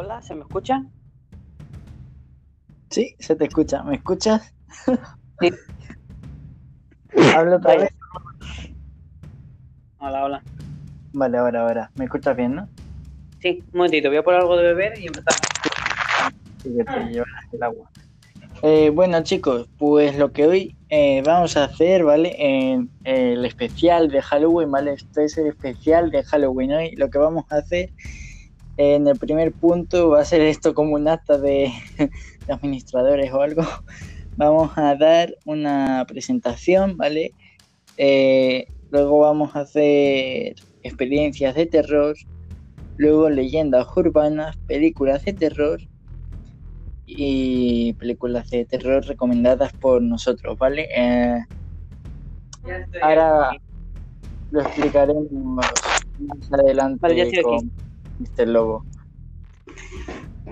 Hola, ¿se me escucha? Sí, se te escucha. ¿Me escuchas? Sí. Hablo otra vez. Hola, hola. Vale, ahora, ahora. ¿Me escuchas bien, no? Sí, un momentito, voy a poner algo de beber y empezar. Sí, que te llevas el agua. Eh, bueno, chicos, pues lo que hoy eh, vamos a hacer, ¿vale? En el especial de Halloween, ¿vale? Este es el especial de Halloween. Hoy lo que vamos a hacer en el primer punto va a ser esto como un acta de, de administradores o algo. Vamos a dar una presentación, ¿vale? Eh, luego vamos a hacer experiencias de terror, luego leyendas urbanas, películas de terror y películas de terror recomendadas por nosotros, ¿vale? Eh, ahora lo explicaremos más adelante Vale, ya estoy aquí. con Mr. Lobo.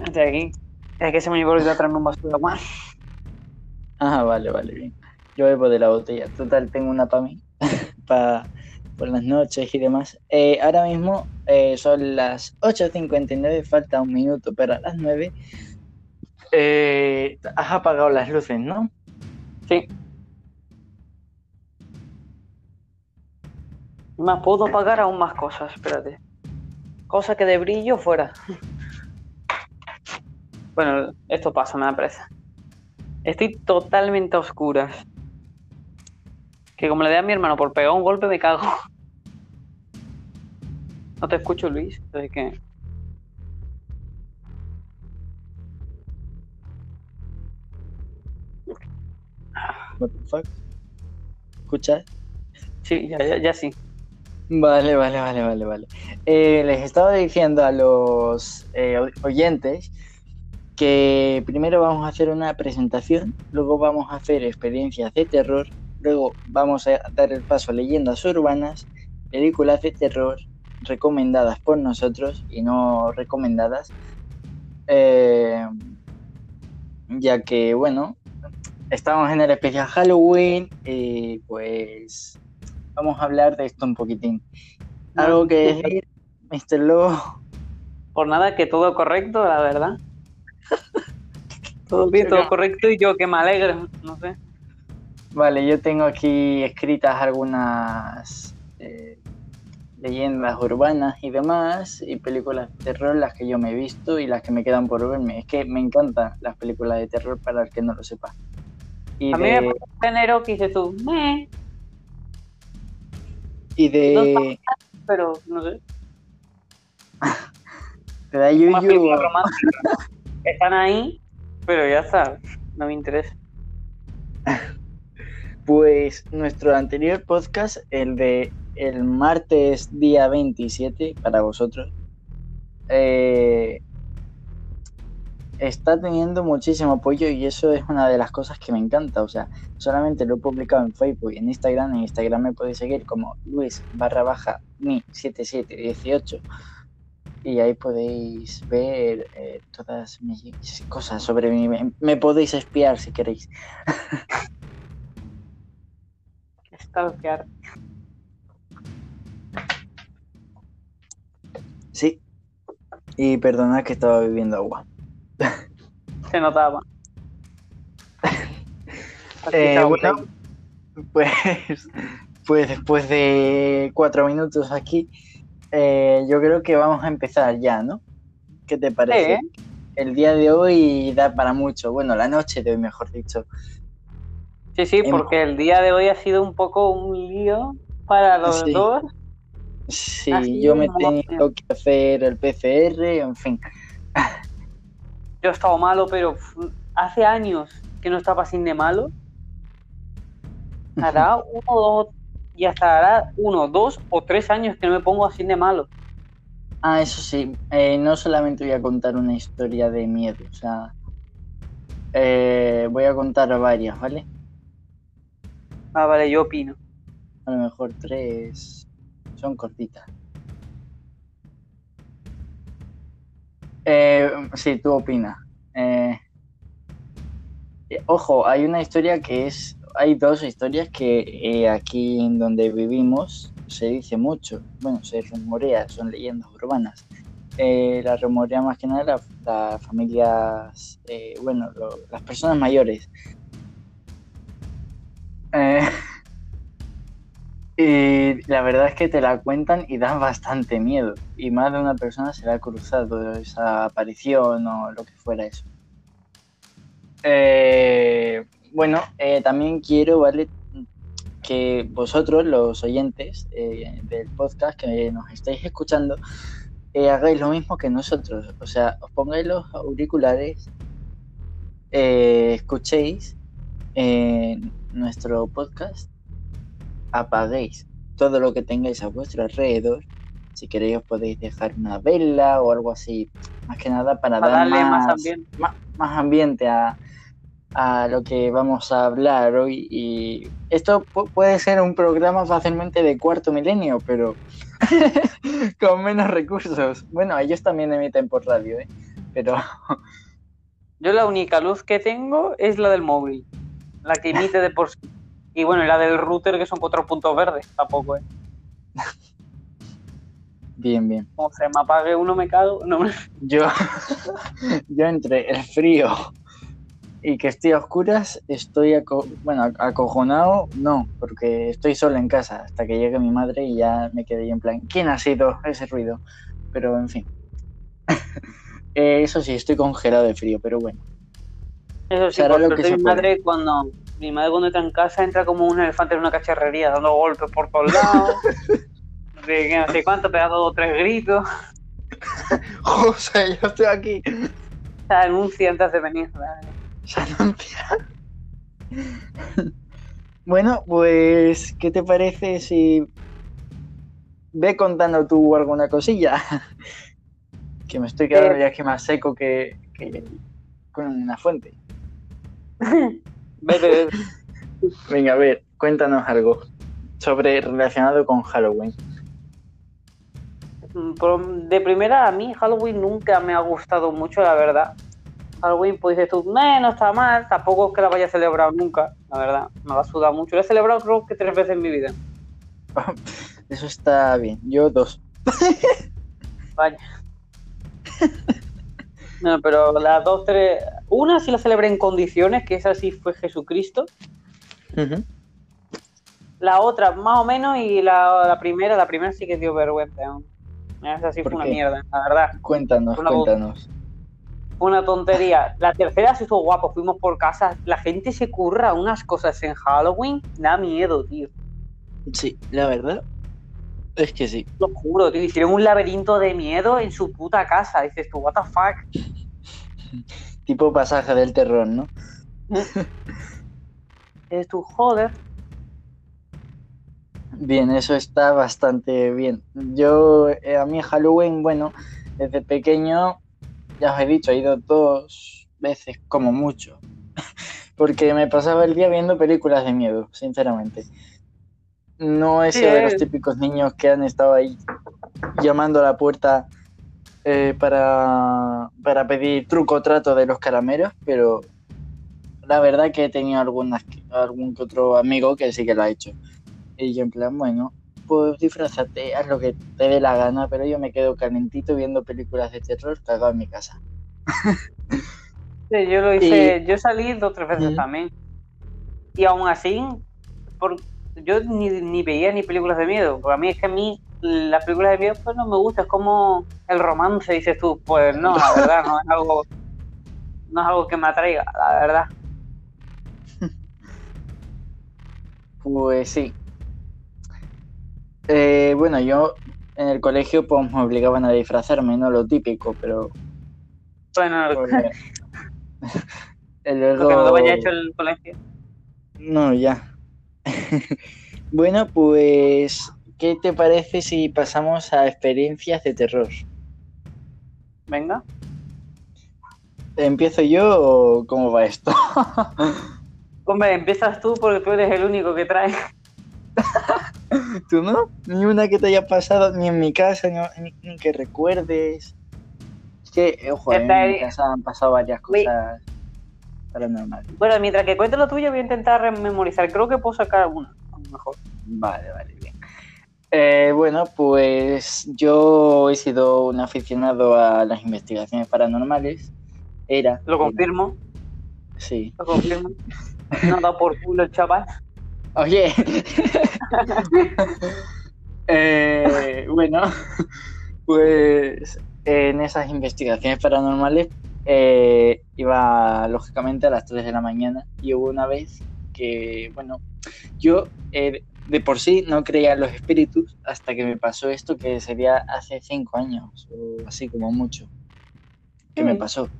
Aquí. Es que se me olvidó traerme un vaso de agua. Ah, vale, vale, bien. Yo bebo de la botella. Total, tengo una para mí, para por las noches y demás. Eh, ahora mismo eh, son las 8.59, falta un minuto para las 9. Eh, has apagado las luces, ¿no? Sí. Más puedo pagar aún más cosas, espérate. Cosa que de brillo fuera. Bueno, esto pasa, me da presa. Estoy totalmente a oscuras. Que como le dé a mi hermano por pegar un golpe me cago. No te escucho, Luis. Así que. What the fuck? ¿Escuchas? Sí, ya, ya, ya sí. Vale, vale, vale, vale, vale. Eh, les estaba diciendo a los eh, oyentes que primero vamos a hacer una presentación, luego vamos a hacer experiencias de terror, luego vamos a dar el paso a leyendas urbanas, películas de terror recomendadas por nosotros y no recomendadas, eh, ya que, bueno, estamos en el especial Halloween y pues vamos a hablar de esto un poquitín. Algo que decir, Mr. Lobo. Por nada, que todo correcto, la verdad. todo bien, todo correcto y yo que me alegro, no sé. Vale, yo tengo aquí escritas algunas eh, leyendas urbanas y demás, y películas de terror, las que yo me he visto y las que me quedan por verme. Es que me encantan las películas de terror para el que no lo sepa. Y A mí me parece un género que dices tú, meh, y de, pero no sé. te da Más yuyu, películas románticas. Están ahí, pero ya está, no me interesa. Pues nuestro anterior podcast, el de el martes día 27 para vosotros, eh, está teniendo muchísimo apoyo y eso es una de las cosas que me encanta. O sea, solamente lo he publicado en Facebook y en Instagram. En Instagram me podéis seguir como Luis barra baja mi 7718 y ahí podéis ver eh, todas mis cosas sobre mí. Me, me podéis espiar si queréis. Stalkear. Sí. Y perdonad que estaba bebiendo agua. Se notaba. Eh, bueno, pues, pues después de cuatro minutos aquí, eh, yo creo que vamos a empezar ya, ¿no? ¿Qué te parece? El día de hoy da para mucho. Bueno, la noche de hoy, mejor dicho. Sí, sí, Em- porque el día de hoy ha sido un poco un lío para los Sí. dos. Sí, yo me he tenido que hacer el PCR, en fin. Yo he estado malo, pero hace años que no estaba así de malo. Hará uno, dos, y hasta hará uno, dos o tres años que no me pongo así de malo. Ah, eso sí, eh, no solamente voy a contar una historia de miedo, o sea, eh, voy a contar varias, ¿vale? Ah, vale, yo opino. A lo mejor tres son cortitas. Eh, sí, tú opinas. Eh, eh, ojo, hay una historia que es, hay dos historias que eh, aquí en donde vivimos se dice mucho, bueno, se rumorea, son leyendas urbanas. eh, la rumorea más que nada las familias, eh, bueno, las personas mayores. Eh, y la verdad es que te la cuentan y dan bastante miedo. Y más de una persona se le ha cruzado esa aparición o lo que fuera eso. Eh, bueno, eh, también quiero, ¿vale? Que vosotros, los oyentes eh, del podcast que nos estáis escuchando, eh, hagáis lo mismo que nosotros. O sea, os pongáis los auriculares, eh, escuchéis nuestro podcast, apaguéis todo lo que tengáis a vuestro alrededor. Si queréis os podéis dejar una vela o algo así, más que nada para, Para dar darle más, más ambiente. más ambiente a, a lo que vamos a hablar hoy. Y esto pu- puede ser un programa fácilmente de cuarto milenio, pero con menos recursos. Bueno, ellos también emiten por radio, ¿eh? Pero Yo la única luz que tengo es la del móvil, la que emite de por sí. Y bueno, y la del router que son cuatro puntos verdes, tampoco, ¿eh? bien, bien. Como se me apague uno me cago. No me... Yo, yo entre el frío y que estoy a oscuras, estoy aco- bueno, ac- acojonado, no, porque estoy solo en casa hasta que llegue mi madre y ya me quedé yo en plan, ¿quién ha sido ese ruido? Pero en fin. Eh, Eso sí, estoy congelado de frío, pero bueno. Eso sí, por lo que mi madre cuando mi madre cuando entra en casa entra como un elefante en una cacharrería, dando golpes por todos lados. de que no sé cuánto, pegando dos o tres gritos. José, yo estoy aquí. Se anuncia antes de venir. Se anuncia. Bueno, pues, ¿qué te parece si ve contando tú alguna cosilla? que me estoy quedando Eh. ya que más seco que, que con una fuente. Vete. Venga, a ver, cuéntanos algo sobre relacionado con Halloween. Por- De primera, a mí Halloween nunca me ha gustado mucho, la verdad. Halloween, pues dices tú, "Meh, no está mal, tampoco es que la vaya a celebrar nunca, la verdad. Me va a sudar mucho. La he celebrado creo que tres veces en mi vida. Eso está bien. Yo dos. Vaya. No, pero las dos, tres. Una sí la celebré en condiciones, que esa sí fue Jesucristo. La otra, más o menos, y la, la primera, la primera sí que dio vergüenza. Esa sí fue ¿Por una mierda, la verdad. Cuéntanos, Una cuéntanos. Fue una tontería. La tercera sí estuvo guapo, fuimos por casa. La gente se curra unas cosas en Halloween, da miedo, tío. Sí, la verdad es que sí. Lo juro, tío. Hicieron un laberinto de miedo en su puta casa. Dices tú, what the fuck. Tipo pasaje del terror, ¿no? Dices tú, joder. Bien, eso está bastante bien. Yo, eh, a mí Halloween, bueno, desde pequeño, ya os he dicho, he ido dos veces como mucho. Porque me pasaba el día viendo películas de miedo, sinceramente. No he Sí, sido de los típicos niños que han estado ahí llamando a la puerta eh, para, para pedir truco o trato de los caramelos, pero la verdad que he tenido algunas, algún que otro amigo que sí que lo ha hecho. Y yo en plan, bueno, pues disfrazate, haz lo que te dé la gana, pero yo me quedo calentito viendo películas de terror cagado en mi casa. Sí, yo lo hice, yo salí dos o tres veces también. Y aún así, por, yo ni, ni veía ni películas de miedo. Porque a mí es que a mí las películas de miedo pues no me gusta. Es como el romance, dices tú. Pues no, la verdad, no es algo, no es algo que me atraiga, la verdad. Pues sí. Eh, bueno, yo en el colegio pues me obligaban a disfrazarme, no lo típico, pero Bueno, pues, lo que no lo haya hecho el colegio. No, ya. bueno, pues, ¿qué te parece si pasamos a experiencias de terror? Venga. ¿Empiezo yo o cómo va esto? Hombre, empiezas tú porque tú eres el único que trae. ¿Tú no? Ni una que te haya pasado, ni en mi casa, ni, que recuerdes. Es que, eh, ojo, en mi ahí. casa han pasado varias cosas paranormales. Bueno, mientras que cuente lo tuyo, voy a intentar memorizar. Creo que puedo sacar una, a lo mejor. Vale, vale. Eh, bueno, pues yo he sido un aficionado a las investigaciones paranormales. Era. Lo confirmo. Sí. Lo confirmo. No da por culo el chaval. Oye. Eh, bueno, pues en esas investigaciones paranormales eh, iba lógicamente a las 3 de la mañana y hubo una vez que, bueno, yo eh, de por sí no creía en los espíritus hasta que me pasó esto que sería hace 5 años o así como mucho que me pasó.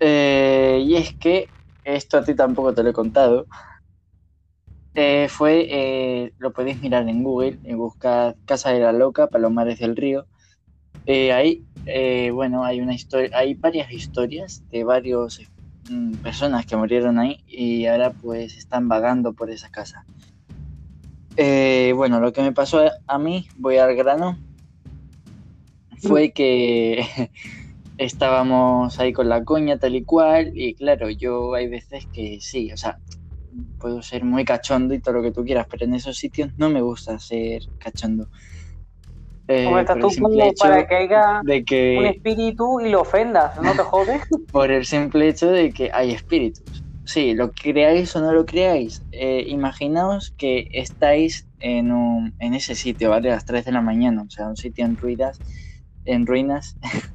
Eh, y es que esto a ti tampoco te lo he contado. Eh, fue, eh, lo podéis mirar en Google y buscad Casa de la Loca, Palomares del Río. Ahí, bueno, hay una historia, hay varias historias de varios mm, personas que murieron ahí y ahora pues están vagando por esa casa. Eh, bueno, lo que me pasó a, mí, voy al grano, fue que estábamos ahí con la coña tal y cual y claro, yo hay veces que sí, o sea, puedo ser muy cachondo y todo lo que tú quieras, pero en esos sitios no me gusta ser cachondo. Eh, Como estás tú como para que haya de un espíritu y lo ofendas, ¿no te jodes? por el simple hecho de que hay espíritus. Sí, lo creáis o no lo creáis, eh, imaginaos que estáis en, un, en ese sitio, ¿vale? A las 3 de la mañana, o sea, un sitio en ruinas, en ruinas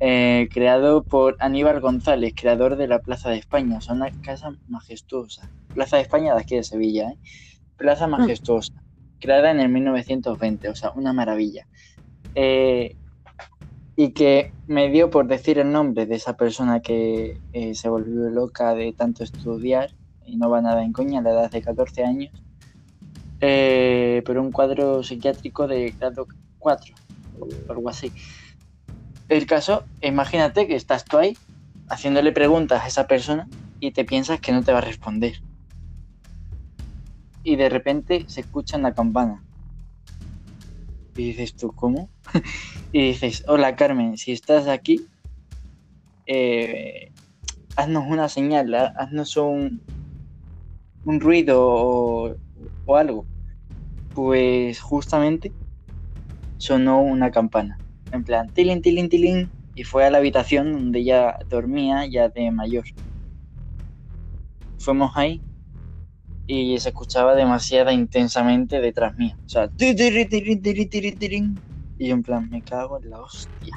eh, creado por Aníbal González, creador de la Plaza de España. O sea, una casa majestuosa. Plaza de España de aquí de Sevilla, ¿eh? Plaza majestuosa, creada en el 1920, o sea, una maravilla. Eh, y que me dio por decir el nombre de esa persona que eh, se volvió loca de tanto estudiar y no va nada en coña a la edad de 14 años, eh, pero un cuadro psiquiátrico de grado 4 o algo así. El caso, imagínate que estás tú ahí haciéndole preguntas a esa persona y te piensas que no te va a responder. Y de repente se escucha una campana. Y dices tú, ¿cómo? y dices, hola Carmen, si estás aquí, eh, haznos una señal, ha- haznos un, un ruido o, o algo. Pues justamente sonó una campana. En plan, tilín, tilín, tilín. Y fue a la habitación donde ella dormía ya de mayor. Fuimos ahí y se escuchaba demasiado intensamente detrás mío. O sea, y en plan, me cago en la hostia.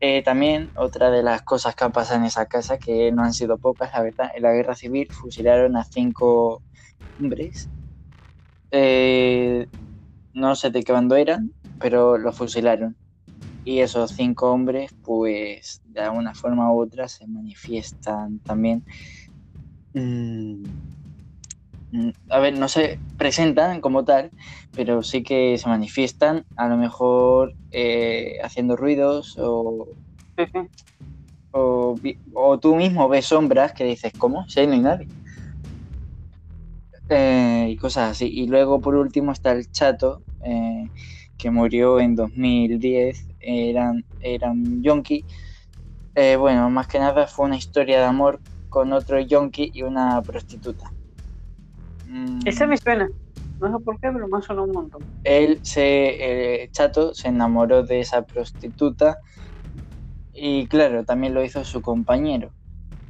Eh, también otra de las cosas que han pasado en esa casa, que no han sido pocas, la verdad, en la guerra civil fusilaron a cinco hombres. Eh, no sé de qué bando eran, pero los fusilaron. Y esos cinco hombres, pues de alguna forma u otra, se manifiestan también. Mm, a ver, no se presentan como tal, pero sí que se manifiestan, a lo mejor eh, haciendo ruidos o, Sí, sí. o, tú mismo ves sombras que dices, ¿cómo? Si ahí no hay nadie. Eh, y cosas así. Y luego, por último, está el chato, eh, que murió en 2010. Eran, era un yonki. Eh, bueno, más que nada fue una historia de amor con otro yonki y una prostituta. Mm, Ese me suena. No sé por qué, pero me ha sonado un montón. él se, el chato se enamoró de esa prostituta y claro, también lo hizo su compañero.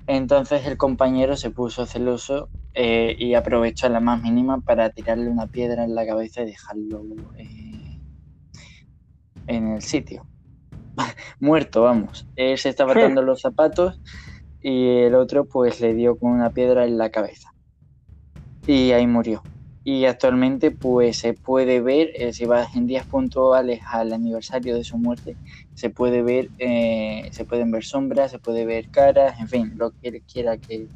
Entonces el compañero se puso celoso eh, y aprovechó la más mínima para tirarle una piedra en la cabeza y dejarlo eh, en el sitio. Muerto, vamos. Él se estaba atando los zapatos y el otro pues le dio con una piedra en la cabeza. Y ahí murió y actualmente pues se puede ver, eh, si vas en días puntuales al aniversario de su muerte, se puede ver, eh, se pueden ver sombras, se puede ver caras, en fin, lo que él quiera que,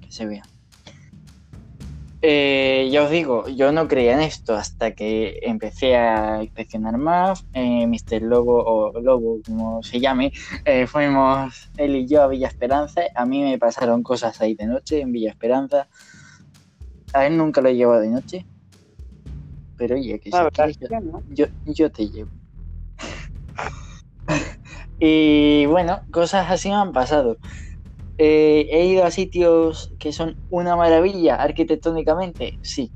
que se vea. Eh, ya os digo, yo no creía en esto hasta que empecé a inspeccionar más, eh, Mr. Lobo o Lobo, como se llame, eh, fuimos él y yo a Villa Esperanza, a mí me pasaron cosas ahí de noche en Villa Esperanza, a él nunca lo he llevado de noche. Pero oye, que es yo, yo, yo te llevo. y bueno, cosas así me han pasado. Eh, he ido a sitios que son una maravilla arquitectónicamente, sí.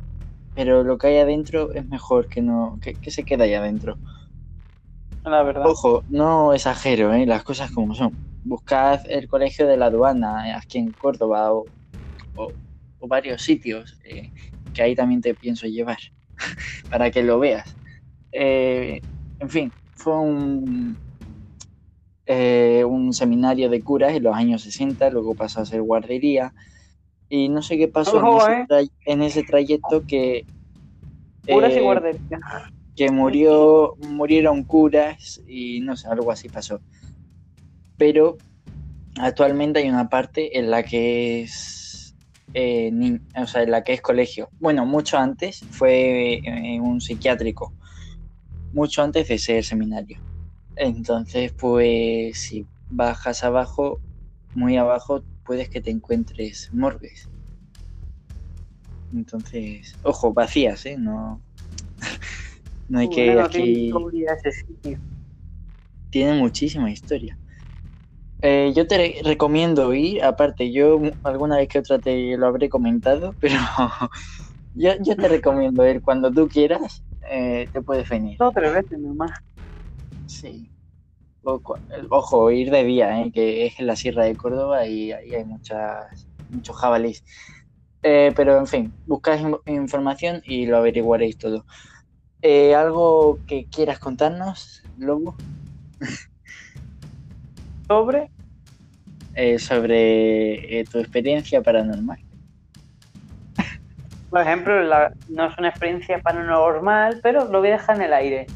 pero lo que hay adentro es mejor que no que, que se quede ahí adentro. La verdad. Ojo, no exagero, ¿eh? las cosas como son. Buscad el colegio de la aduana eh, aquí en Córdoba o, o- o varios sitios eh, que ahí también te pienso llevar para que lo veas. Eh, en fin, fue un, eh, un seminario de curas en los años 60, luego pasó a ser guardería y no sé qué pasó en, ese tray- en ese trayecto que... Curas y guardería. que murió, murieron curas y no sé, algo así pasó. Pero actualmente hay una parte en la que es eh, ni- o sea, en la que es colegio. Bueno, mucho antes fue eh, un psiquiátrico, mucho antes de ser seminario. Entonces, pues si bajas abajo, muy abajo, puedes que te encuentres morgues. Entonces, ojo, vacías, ¿eh? No, no hay que Bueno, aquí tiene muchísima historia. Eh, yo te re- recomiendo ir, aparte, yo alguna vez que otra te lo habré comentado, pero yo, yo te recomiendo ir cuando tú quieras, eh, te puedes venir. Dos tres veces nomás. Sí. O Ojo, ir de día, eh, que es en la Sierra de Córdoba y ahí hay muchas, muchos jabalíes. Eh, pero en fin, buscáis in- información y lo averiguaréis todo. Eh, ¿Algo que quieras contarnos, Lobo? Sobre eh, sobre eh, tu experiencia paranormal. Por ejemplo, la- no es una experiencia paranormal, pero lo voy a dejar en el aire,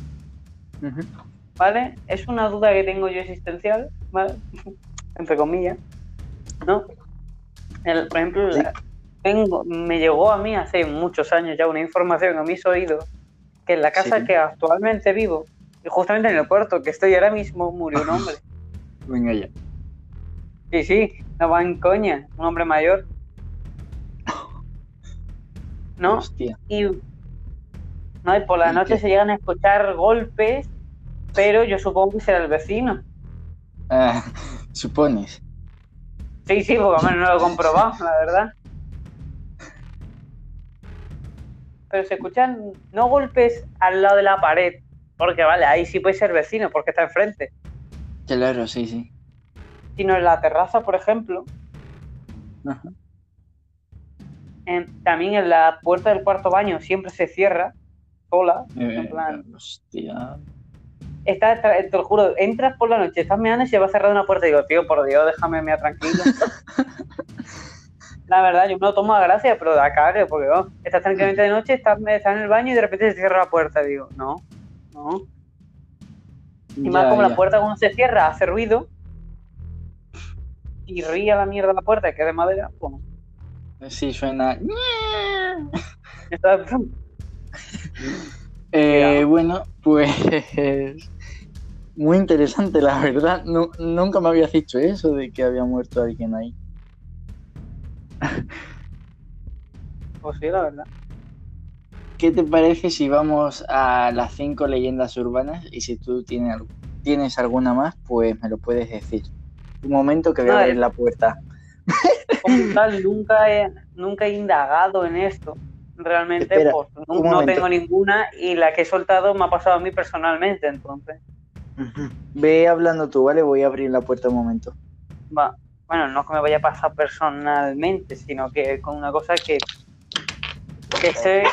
¿vale? Es una duda que tengo yo existencial, ¿vale? Entre comillas, ¿no? El- por ejemplo, la- tengo, me llegó a mí hace muchos años ya una información a mis oídos que en la casa Sí. que actualmente vivo, y justamente en el cuarto que estoy ahora mismo, murió un hombre. Venga ya. Sí, sí, no va en coña, un hombre mayor. ¿No? Hostia. Y, no, y por la ¿Y noche qué? se llegan a escuchar golpes, pero yo supongo que será el vecino. Ah, supones. Sí, sí, porque hombre, no lo he comprobado, la verdad. Pero se escuchan no golpes al lado de la pared, porque vale, ahí sí puede ser vecino, porque está enfrente, Claro, sí, sí. sino en la terraza, por ejemplo, Ajá. en- también en la puerta del cuarto baño siempre se cierra sola, en Eh, plan, hostia. está, te lo juro, entras por la noche, estás meando y se va a cerrar una puerta y digo, tío, por Dios, déjame mear tranquilo. la verdad, yo me lo tomo a gracia, pero da cague, porque oh, estás tranquilamente de noche, estás, estás en el baño y de repente se cierra la puerta. Digo, no, no. Y más Ya, como la puerta cuando se cierra hace ruido y ría la mierda la puerta, que es de madera, bueno, Sí, suena. está- Eh, bueno, pues. Muy interesante, la verdad. Nu- nunca me habías dicho eso de que había muerto alguien ahí. pues sí, la verdad. ¿Qué te parece si vamos a las cinco leyendas urbanas? Y si tú tienes, tienes alguna más, pues me lo puedes decir. Un momento que voy a abrir es- la puerta. Como tal, nunca he, nunca he indagado en esto. Realmente, Espera, pues, no, no tengo ninguna y la que he soltado me ha pasado a mí personalmente, entonces. Ve hablando tú, ¿vale? Voy a abrir la puerta un momento. Va. Bueno, no que me vaya a pasar personalmente, sino que con una cosa que, que sé.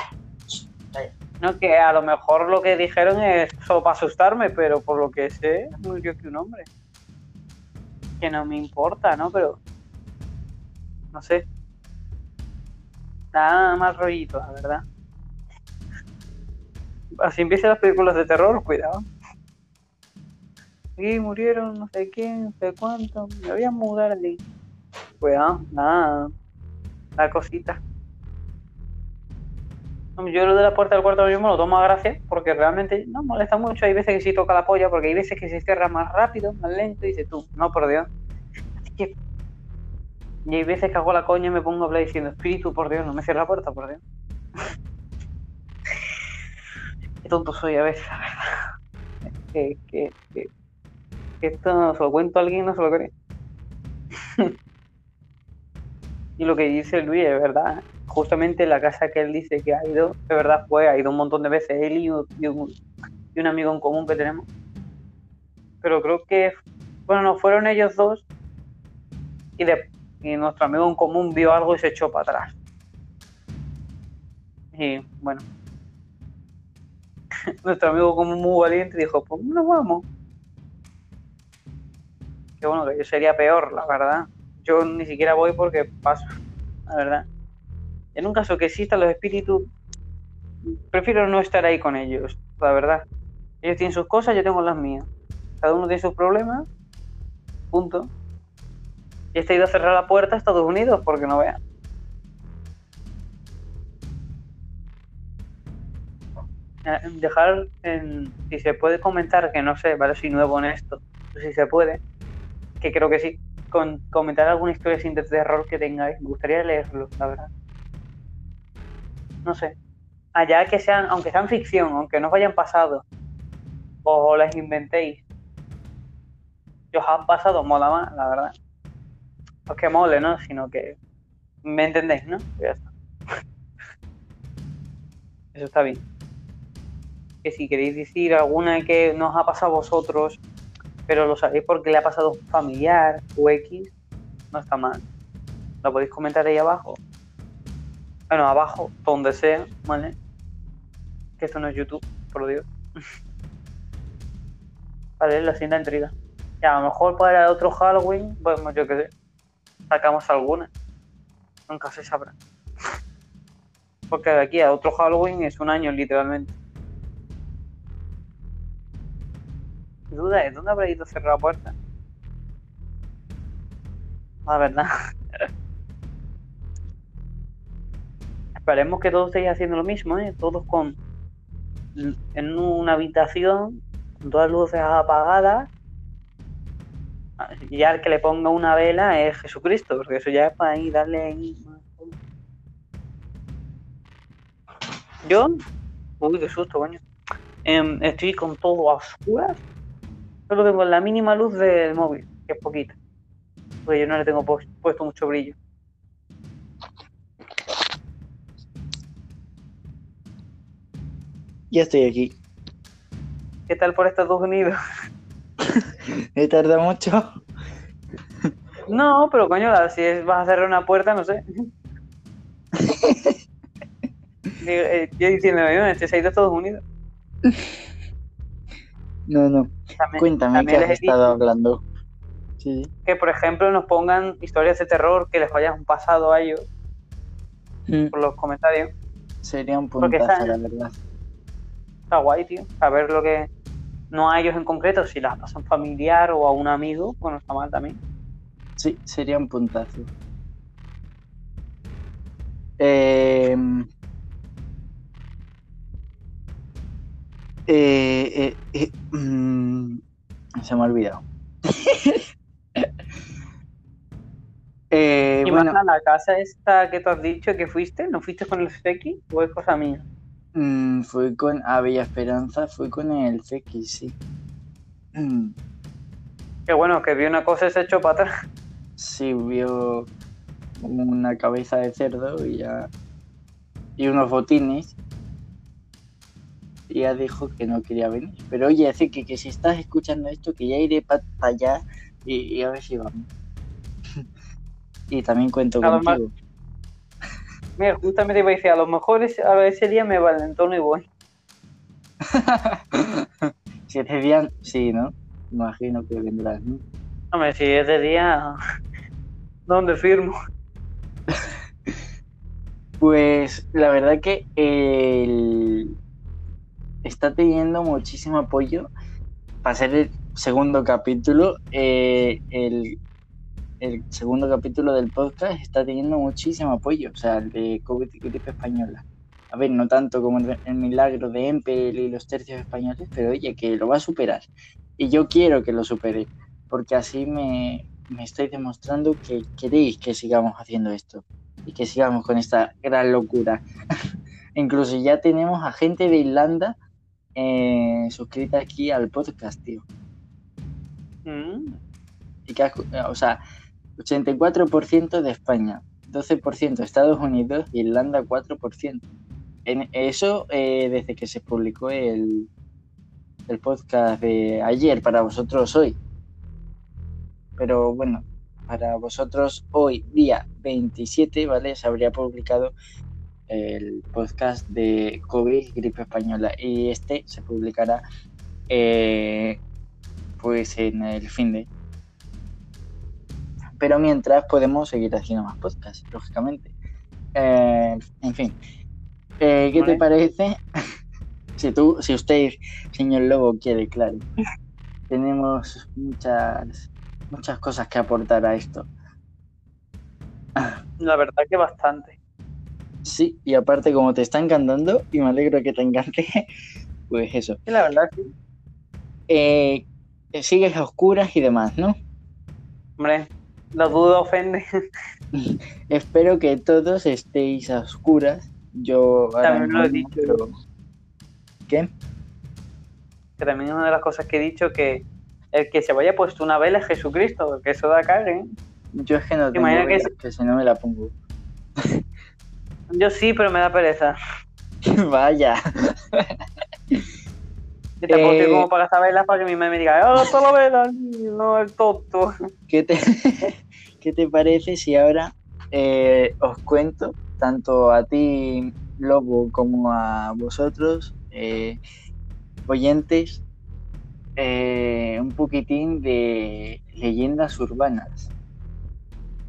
No, que a lo mejor lo que dijeron es solo para asustarme, pero por lo que sé, murió que un hombre. Que no me importa, ¿no? Pero. No sé. Da más rollito, la verdad. Así empiezan las películas de terror, cuidado. Sí, murieron no sé quién, no sé cuánto. Me voy a mudar allí. Cuidado, nada. La cosita. Yo lo de la puerta del cuarto mismo lo tomo a gracia porque realmente no molesta mucho. Hay veces que sí toca la polla porque hay veces que se cierra más rápido, más lento y dices tú, no, por Dios. Así que- Y hay veces que hago la coña y me pongo a hablar diciendo, espíritu, por Dios, no me cierres la puerta, por Dios. Qué tonto soy a veces, la verdad. Que, que, esto no se lo cuento a alguien, no se lo cree. y lo que dice Luis es verdad. Justamente la casa que él dice que ha ido, de verdad fue, ha ido un montón de veces él y un, y un, amigo en común que tenemos. Pero creo que, bueno, no fueron ellos dos y, de, y nuestro amigo en común vio algo y se echó para atrás. Y bueno, nuestro amigo como muy valiente dijo, pues no vamos. Que bueno, que yo sería peor, la verdad. Yo ni siquiera voy porque paso, la verdad. En un caso que existan los espíritus, prefiero no estar ahí con ellos, la verdad. Ellos tienen sus cosas, yo tengo las mías. Cada uno tiene sus problemas, punto. Y este ha ido a cerrar la puerta a Estados Unidos porque no vean. Eh, dejar en, si se puede comentar que no sé vale soy nuevo en esto si se puede que creo que sí comentar alguna historia sin terror que tengáis me gustaría leerlo la verdad no sé. Allá que sean aunque sean ficción aunque no os hayan pasado o las inventéis. Que os han pasado mola más la verdad. No es que mole no sino que me entendéis no ya está. Eso está bien. Que si queréis decir alguna que nos ha pasado a vosotros, pero lo sabéis porque le ha pasado a un familiar o X, no está mal. Lo podéis comentar ahí abajo. Bueno, abajo, donde sea, ¿vale? Que esto no es YouTube, por Dios. vale, la siguiente intriga. Ya, a lo mejor para otro Halloween, bueno, yo qué sé, sacamos alguna. Nunca se sabrá. Porque de aquí a otro Halloween es un año, literalmente. duda dónde habrá ido a cerrar la puerta. La verdad. Esperemos que todos estéis haciendo lo mismo, ¿eh? Todos con en una habitación, con todas las luces apagadas. Y ya el que le ponga una vela es Jesucristo, porque eso ya es para ir darle ahí. Yo, uy, qué susto, coño. Em, estoy con todo a oscuras Solo tengo la mínima luz del móvil, que es poquita. Porque yo no le tengo puesto mucho brillo. Ya estoy aquí. ¿Qué tal por Estados Unidos? ¿Me tarda mucho? No, pero coño, si vas a cerrar una puerta, no sé. Eh, yo diciendo, este se ha ido a Estados Unidos. No, no. Cuéntame qué has estado hablando. Sí. Que, por ejemplo, nos pongan historias de terror que les vayan pasado a ellos mm. por los comentarios. Sería un puntazo, la verdad. Está guay, tío. Saber lo que. No a ellos en concreto, si las pasan familiar o a un amigo, bueno, está mal también. Sí, sería un puntazo. Eh, Eh, eh, eh mm, se me ha olvidado. ¿Y bueno, la casa esta que tú has dicho que fuiste? ¿No fuiste con el Feki o es cosa mía? Mm, fui con a Bella Esperanza, fui con el Feki, sí. Mm. Qué bueno, que vio una cosa y se echó para atrás. Sí, vio una cabeza de cerdo y ya. y unos botines ya dijo que no quería venir. Pero oye, así que, que si estás escuchando esto, que ya iré para allá y, a ver si vamos. y también cuento contigo. Mira, justamente iba a decir, a lo mejor a ese día me valentono y voy. si ese día, sí, ¿no? Imagino que vendrás, ¿no? Hombre, si ese día, ¿dónde firmo? pues la verdad que el, está teniendo muchísimo apoyo para ser el segundo capítulo. Eh, el, segundo capítulo del podcast está teniendo muchísimo apoyo, o sea, el de COVID y gripe española. A ver, no tanto como el, milagro de Empel y los tercios españoles, pero oye, que lo va a superar. Y yo quiero que lo supere, porque así me, me estáis demostrando que queréis que sigamos haciendo esto y que sigamos con esta gran locura. Incluso ya tenemos a gente de Irlanda eh, suscrita aquí al podcast, tío. Mm. Y que, o sea, 84% de España, 12% Estados Unidos, Irlanda 4%. En eso eh, desde que se publicó el, el podcast de ayer, para vosotros hoy. Pero bueno, para vosotros hoy, día 27, ¿vale? Se habría publicado el podcast de COVID, gripe española, y este se publicará eh, pues en el fin de. Pero mientras podemos seguir haciendo más podcasts, lógicamente. Eh, en fin, eh, ¿qué te parece? si tú, si usted, señor Lobo, quiere, claro. Tenemos muchas, muchas cosas que aportar a esto. La verdad que bastante. Sí, y aparte como te está encantando, y me alegro que te encante, pues eso. Sí, la verdad sí. Eh, sigues a oscuras y demás, ¿no? Hombre, la duda ofende. Espero que todos estéis a oscuras. Yo También lo he dicho. pero- ¿Qué? Que también es una de las cosas que he dicho que el que se vaya puesto una vela es Jesucristo, porque eso da cague. ¿eh? Yo es que no tengo Imagina que vela, que si no me la pongo. Yo sí, pero me da pereza. Vaya. Y tampoco Eh, como para velas para que mi madre me diga, ¡oh, toda la vela! No, el tonto. ¿Qué te, ¿Qué te parece si ahora eh, os cuento, tanto a ti, Lobo, como a vosotros, eh, oyentes, eh, un poquitín de leyendas urbanas?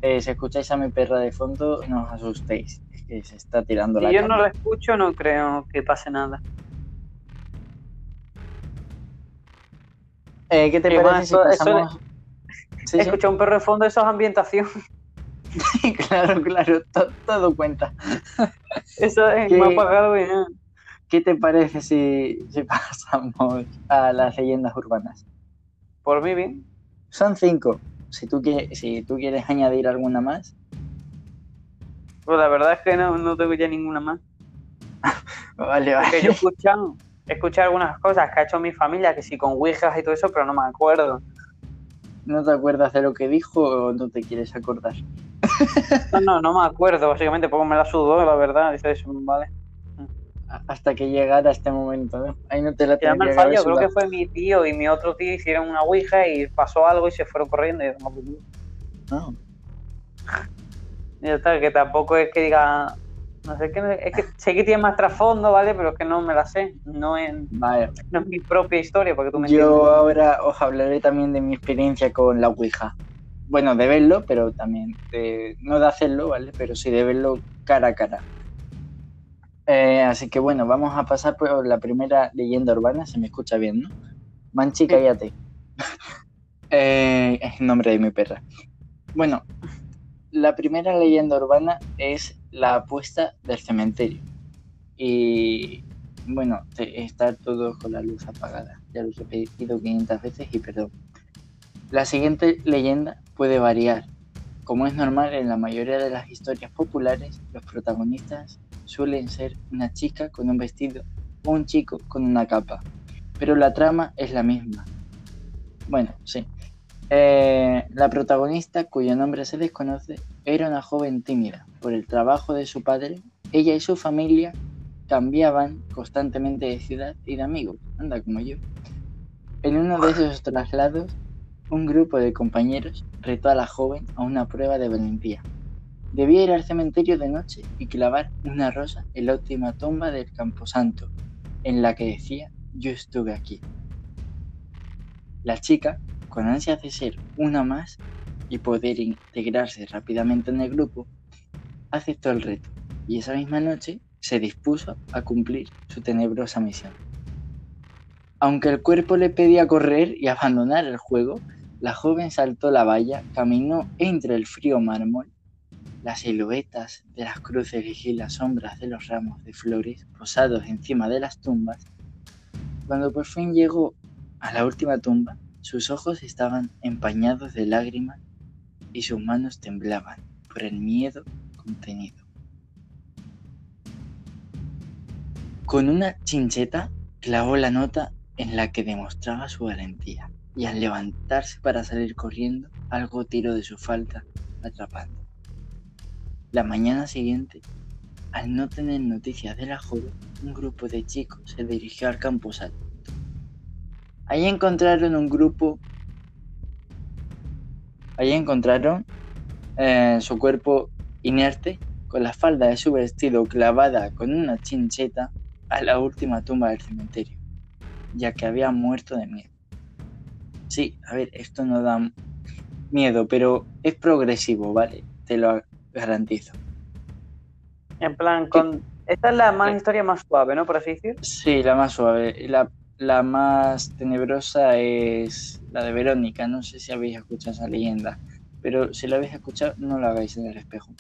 Eh, si escucháis a mi perra de fondo, no os asustéis, es que se está tirando la Si yo no lo escucho, no creo que pase nada. Eh, ¿Qué te parece si pasamos...? Sí, sí. Escuchar un perro de fondo, eso es ambientación. claro, claro, to- todo cuenta. Eso es ¿Qué? más pagado y nada. ¿Qué te parece si, si pasamos a las leyendas urbanas? Por mí bien. Son cinco. Si tú, quieres, si tú quieres añadir alguna más. Pues la verdad es que no, no tengo ya ninguna más. Vale, Porque yo he vale. escuchado, he escuchado algunas cosas que ha hecho mi familia, que sí con ouijas y todo eso, pero no me acuerdo. ¿No te acuerdas de lo que dijo o no te quieres acordar? No, no, no me acuerdo, básicamente, porque me la sudó, la verdad. Dice eso, vale. Hasta que llegara este momento, ¿no? Ahí no te la tendría que fallo, creo que fue mi tío y mi otro tío hicieron una ouija y pasó algo y se fueron corriendo. Y, yo, "No, No. y ya está, que tampoco es que diga. No sé, qué es que sé que tiene más trasfondo, ¿vale? Pero es que no me la sé. No es, Vale. no es mi propia historia, porque tú me Yo entiendes. ahora os hablaré también de mi experiencia con la Ouija. Bueno, de verlo, pero también de, no de hacerlo, ¿vale? Pero sí de verlo cara a cara. Eh, así que bueno, vamos a pasar por la primera leyenda urbana, se me escucha bien, ¿no? Manchi, cállate. Eh, es el nombre de mi perra. Bueno, la primera leyenda urbana es la apuesta del cementerio. Y bueno, estar todos con la luz apagada. Ya lo he repetido 500 veces y perdón. La siguiente leyenda puede variar. Como es normal en la mayoría de las historias populares, los protagonistas suelen ser una chica con un vestido o un chico con una capa. Pero la trama es la misma. Bueno, sí. Eh, la protagonista, cuyo nombre se desconoce, era una joven tímida. Por el trabajo de su padre, ella y su familia cambiaban constantemente de ciudad y de amigos, anda como yo. En uno de esos traslados, un grupo de compañeros retó a la joven a una prueba de valentía. Debía ir al cementerio de noche y clavar una rosa en la última tumba del Camposanto, en la que decía yo estuve aquí. La chica, con ansias de ser una más y poder integrarse rápidamente en el grupo, aceptó el reto y esa misma noche se dispuso a cumplir su tenebrosa misión. Aunque el cuerpo le pedía correr y abandonar el juego, la joven saltó la valla, caminó entre el frío mármol, las siluetas de las cruces y las sombras de los ramos de flores posados encima de las tumbas. Cuando por fin llegó a la última tumba, sus ojos estaban empañados de lágrimas y sus manos temblaban por el miedo contenido. Con una chincheta clavó la nota en la que demostraba su valentía y al levantarse para salir corriendo, algo tiró de su falda, atrapando. La mañana siguiente, al no tener noticias de la joven, un grupo de chicos se dirigió al campus alto. Ahí encontraron un grupo. Ahí encontraron eh, su cuerpo inerte, con la falda de su vestido clavada con una chincheta a la última tumba del cementerio, ya que había muerto de miedo. Sí, a ver, esto no da miedo, pero es progresivo, ¿vale? Te lo garantizo. En plan, con... esta es la más historia más suave, ¿no? Por así decir. Sí, la más suave. La, la más tenebrosa es la de Verónica. No sé si habéis escuchado esa leyenda, pero si la habéis escuchado, no la hagáis en el espejo.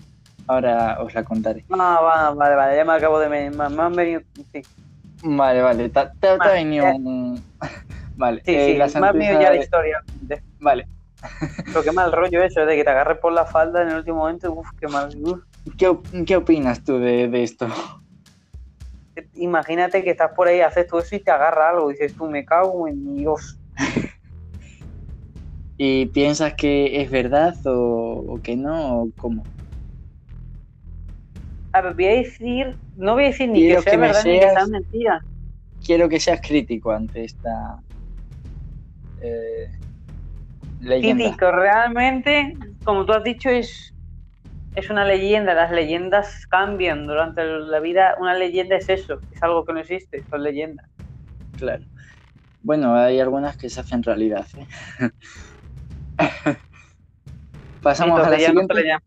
Ahora os la contaré. Ah, va, vale, vale, ya me acabo de... Me, me han venido... Sí, Vale, vale, te, te- te ha venido un... Vale, sí, eh, sí, la me ha venido ya la historia. De- Vale, Lo que mal rollo eso, de que te agarres por la falda en el último momento, uff, qué mal. uf. ¿qué, qué opinas tú de, de esto? Imagínate que estás por ahí, haces todo eso y te agarra algo, y dices tú, me cago en Dios. ¿Y piensas que es verdad o, o que no? ¿O cómo? A ver, voy a decir, no voy a decir ni Quiero que sea que verdad ni que sea mentira. Quiero que seas crítico ante esta eh, leyenda. Típico, realmente, como tú has dicho, es, es una leyenda. Las leyendas cambian durante la vida. Una leyenda es eso, es algo que no existe, son leyendas. Claro. Bueno, hay algunas que se hacen realidad. ¿eh? Pasamos a la siguiente. Ya,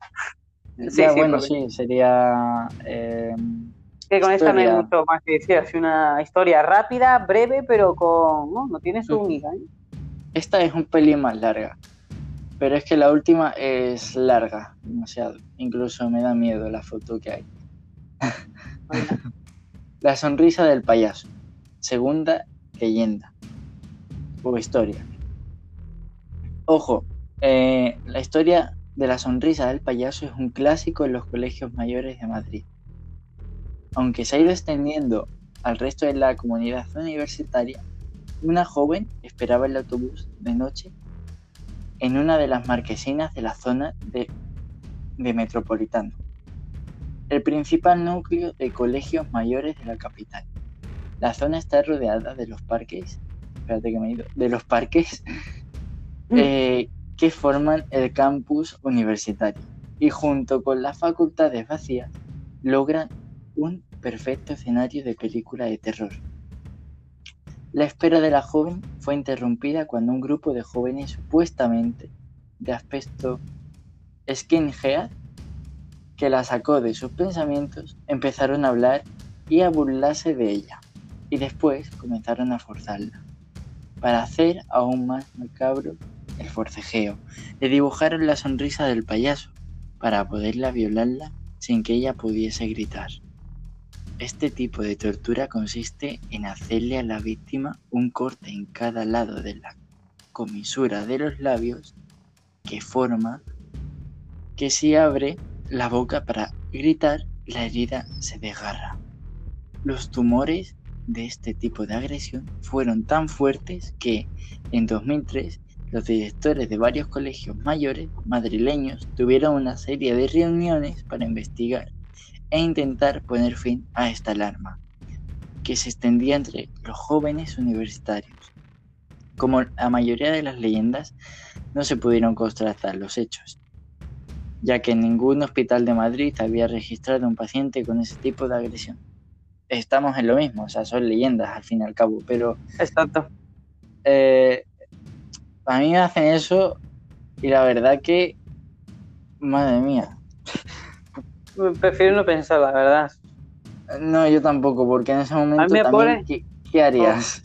Sí, sí, bueno, sí, sería. eh, Que con esta no hay mucho más que decir. Es una historia rápida, breve, pero con. No, no tiene su única. ¿eh? esta es un pelín más larga. Pero es que la última es larga, demasiado. Incluso me da miedo la foto que hay. La sonrisa del payaso. Segunda leyenda. O historia. Ojo, eh, la historia de la sonrisa del payaso es un clásico en los colegios mayores de Madrid. Aunque se ha ido extendiendo al resto de la comunidad universitaria, una joven esperaba el autobús de noche en una de las marquesinas de la zona de, de Metropolitano, el principal núcleo de colegios mayores de la capital. La zona está rodeada de los parques, espérate que me he ido, de los parques eh, que forman el campus universitario y junto con las facultades vacías logran un perfecto escenario de película de terror. La espera de la joven fue interrumpida cuando un grupo de jóvenes supuestamente de aspecto skinhead que la sacó de sus pensamientos empezaron a hablar y a burlarse de ella y después comenzaron a forzarla para hacer aún más macabro el forcejeo. Le dibujaron la sonrisa del payaso para poderla violarla sin que ella pudiese gritar. Este tipo de tortura consiste en hacerle a la víctima un corte en cada lado de la comisura de los labios que forma que si abre la boca para gritar, la herida se desgarra. Los tumores de este tipo de agresión fueron tan fuertes que en 2003 los directores de varios colegios mayores madrileños tuvieron una serie de reuniones para investigar e intentar poner fin a esta alarma, que se extendía entre los jóvenes universitarios. Como la mayoría de las leyendas, no se pudieron constatar los hechos, ya que en ningún hospital de Madrid había registrado un paciente con ese tipo de agresión. Estamos en lo mismo, o sea, son leyendas al fin y al cabo, pero Exacto. eh, a mí me hacen eso y la verdad que, madre mía, Prefiero no pensar, la verdad. no, yo tampoco, porque en ese momento me también, pone- ¿qué, qué harías?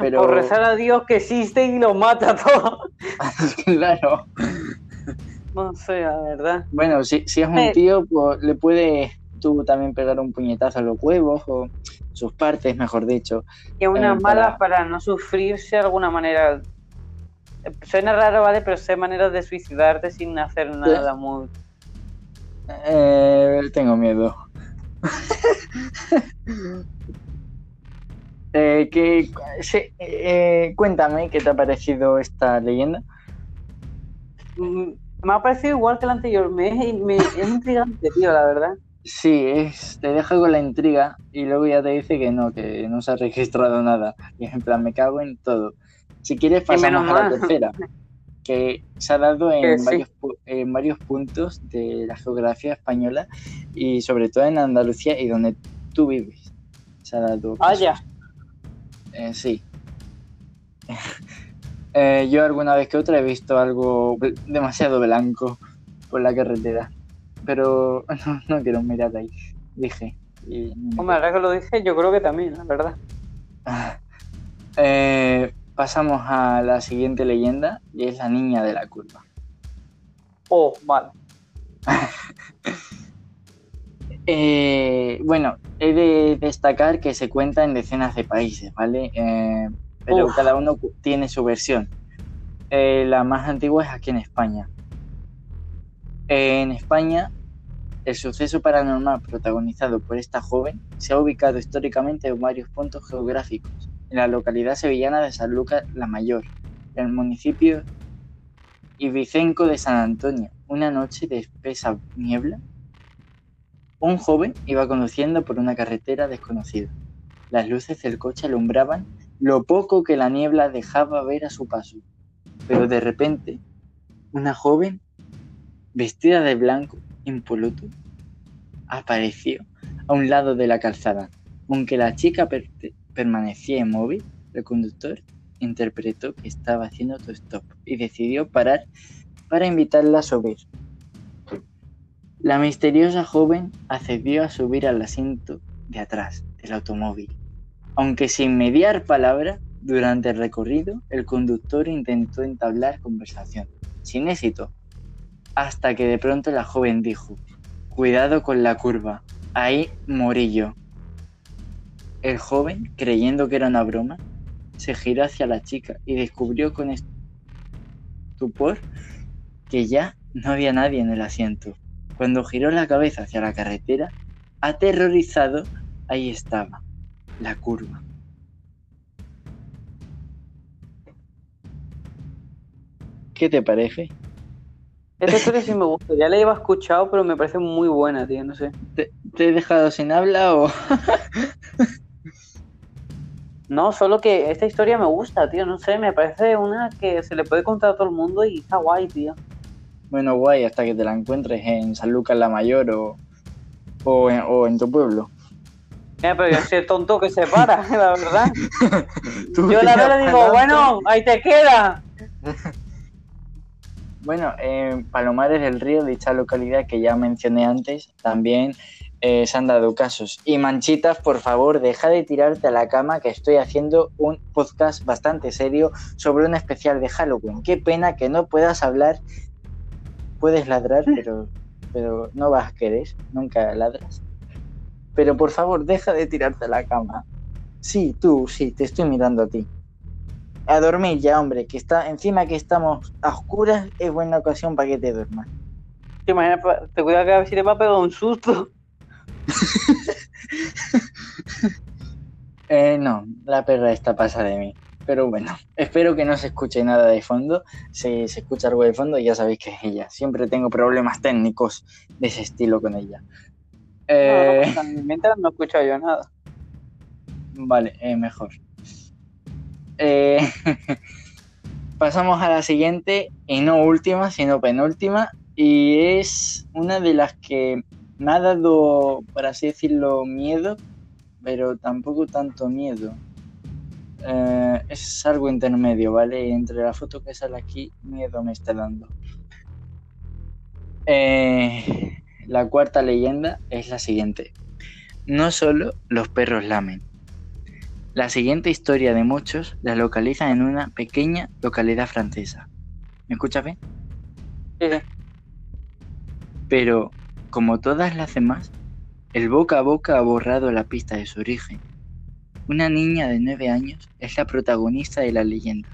Pero, Por rezar a Dios que existe y lo mata todo. claro, No sé, la verdad. bueno, si, si es un tío, pues le puedes tú también pegar un puñetazo a los huevos o sus partes, mejor dicho. Y una Eh, mala para- para no sufrirse de alguna manera. Suena raro, ¿vale? Pero sé maneras de suicidarte sin hacer nada muy. Eh, tengo miedo. Eh, que, sí, eh, cuéntame qué te ha parecido esta leyenda. Mm, Me ha parecido igual que el anterior. Me, me es intrigante, tío, la verdad. Sí, es, te deja con la intriga y luego ya te dice que no, que no se ha registrado nada. Y es en plan, me cago en todo. Si quieres, pasamos a la tercera, que se ha dado en, varios, en varios puntos de la geografía española y sobre todo en Andalucía y donde tú vives. Se ha dado. Ah, ya. Eh, sí. Eh, yo alguna vez que otra he visto algo demasiado blanco por la carretera pero no, quiero mirar ahí. Dije. Hombre, ahora que lo dije, yo creo que también, la verdad. Eh, pasamos a la siguiente leyenda y es la niña de la curva. Oh, vale. Eh, bueno, he de destacar que se cuenta en decenas de países, ¿vale? Eh, pero cada uno tiene su versión. la más antigua es aquí en España. En España el suceso paranormal protagonizado por esta joven se ha ubicado históricamente en varios puntos geográficos, en la localidad sevillana de San Lucas la Mayor, en el municipio ibicenco de San Antonio. Una noche de espesa niebla, un joven iba conduciendo por una carretera desconocida. Las luces del coche alumbraban lo poco que la niebla dejaba ver a su paso, pero de repente, una joven, vestida de blanco, impoluto, apareció a un lado de la calzada. Aunque la chica permanecía inmóvil, el conductor interpretó que estaba haciendo tu stop y decidió parar para invitarla a subir. La misteriosa joven accedió a subir al asiento de atrás del automóvil. Aunque sin mediar palabra, durante el recorrido, el conductor intentó entablar conversación, sin éxito, hasta que de pronto la joven dijo, Cuidado con la curva, ahí morí yo. El joven, creyendo que era una broma, se giró hacia la chica y descubrió con estupor que ya no había nadie en el asiento. Cuando giró la cabeza hacia la carretera, aterrorizado, ahí estaba, la curva. ¿Qué te parece? Esta historia sí me gusta, ya la iba escuchado, pero me parece muy buena, tío, no sé. ¿Te, he dejado sin habla o...? no, solo que esta historia me gusta, tío, no sé, me parece una que se le puede contar a todo el mundo y está guay, tío. Bueno, guay, hasta que te la encuentres en San Lucas la Mayor o, o, en, tu pueblo. Mira, pero yo soy tonto que se para, la verdad. yo la verdad digo, bueno, ahí te queda. Bueno, en Palomares del Río, dicha localidad que ya mencioné antes, también eh, se han dado casos. Y Manchitas, por favor, deja de tirarte a la cama que estoy haciendo un podcast bastante serio sobre un especial de Halloween. Qué pena que no puedas hablar. Puedes ladrar, pero, pero no vas a querer, nunca ladras. Pero por favor, deja de tirarte a la cama. Sí, tú, sí, te estoy mirando a ti a dormir ya, hombre, que está encima que estamos a oscuras, es buena ocasión para que te duermas. Te imaginas, te cuida que a ver si te va a pegar un susto. eh, no, la perra está pasada de mí. Pero bueno, espero que no se escuche nada de fondo. Si se escucha algo de fondo, ya sabéis que es ella. Siempre tengo problemas técnicos de ese estilo con ella. Eh... No, mientras no escucho yo nada. Vale, eh, mejor. Eh, pasamos a la siguiente, y no última, sino penúltima, y es una de las que me ha dado, por así decirlo, miedo, pero tampoco tanto miedo. Eh, es algo intermedio, ¿vale? Entre la foto que sale aquí, miedo me está dando. Eh, la cuarta leyenda es la siguiente. No solo los perros lamen, la siguiente historia de muchos la localiza en una pequeña localidad francesa. ¿Me escuchas bien? Sí. Pero, como todas las demás, el boca a boca ha borrado la pista de su origen. Una niña de nueve años es la protagonista de la leyenda.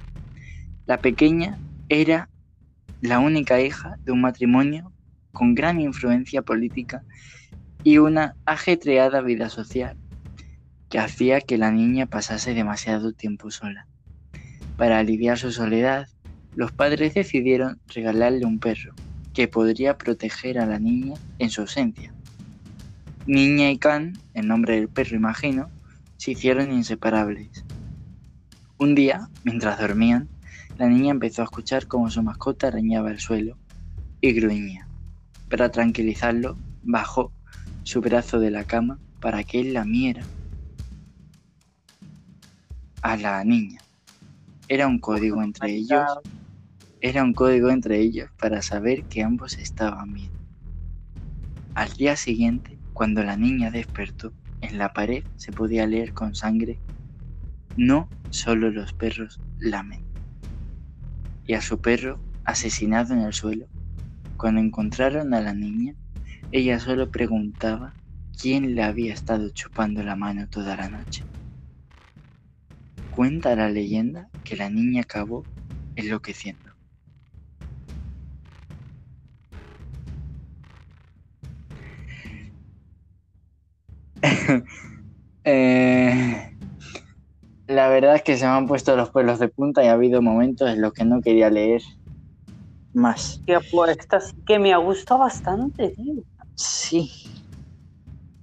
La pequeña era la única hija de un matrimonio con gran influencia política y una ajetreada vida social que hacía que la niña pasase demasiado tiempo sola. Para aliviar su soledad, los padres decidieron regalarle un perro, que podría proteger a la niña en su ausencia. Niña y Can, el nombre del perro imagino, se hicieron inseparables. Un día, mientras dormían, la niña empezó a escuchar cómo su mascota arañaba el suelo y gruñía. Para tranquilizarlo, bajó su brazo de la cama para que él lamiera a la niña. Era un código entre ellos. Era un código entre ellos para saber que ambos estaban bien. Al día siguiente, cuando la niña despertó, en la pared se podía leer con sangre, no solo los perros lamen. Y a su perro, asesinado en el suelo, cuando encontraron a la niña, ella solo preguntaba quién le había estado chupando la mano toda la noche. Cuenta la leyenda que la niña acabó enloqueciendo. Eh, la verdad es que se me han puesto los pelos de punta y ha habido momentos en los que no quería leer más. Esta sí que me ha gustado bastante, tío. Sí.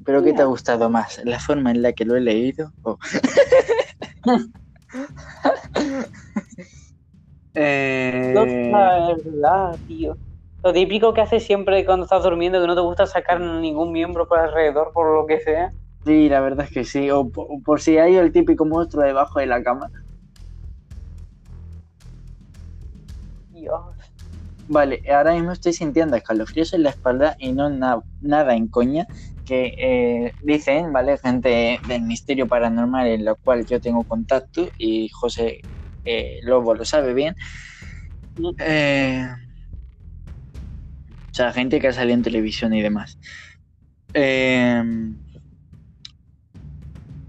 ¿Pero qué te ha gustado más? ¿La forma en la que lo he leído? o- Eh, No, es verdad, tío. Lo típico que haces siempre cuando estás durmiendo, que no te gusta sacar ningún miembro por alrededor, por lo que sea. Sí, la verdad es que sí. O po- o por, si hay el típico monstruo debajo de la cama. Dios. Vale, ahora mismo estoy sintiendo escalofríos en la espalda y no na- nada en coña que eh, dicen, ¿vale? Gente del misterio paranormal en la cual yo tengo contacto y José eh, Lobo lo sabe bien. Eh, o sea, gente que ha salido en televisión y demás. Eh,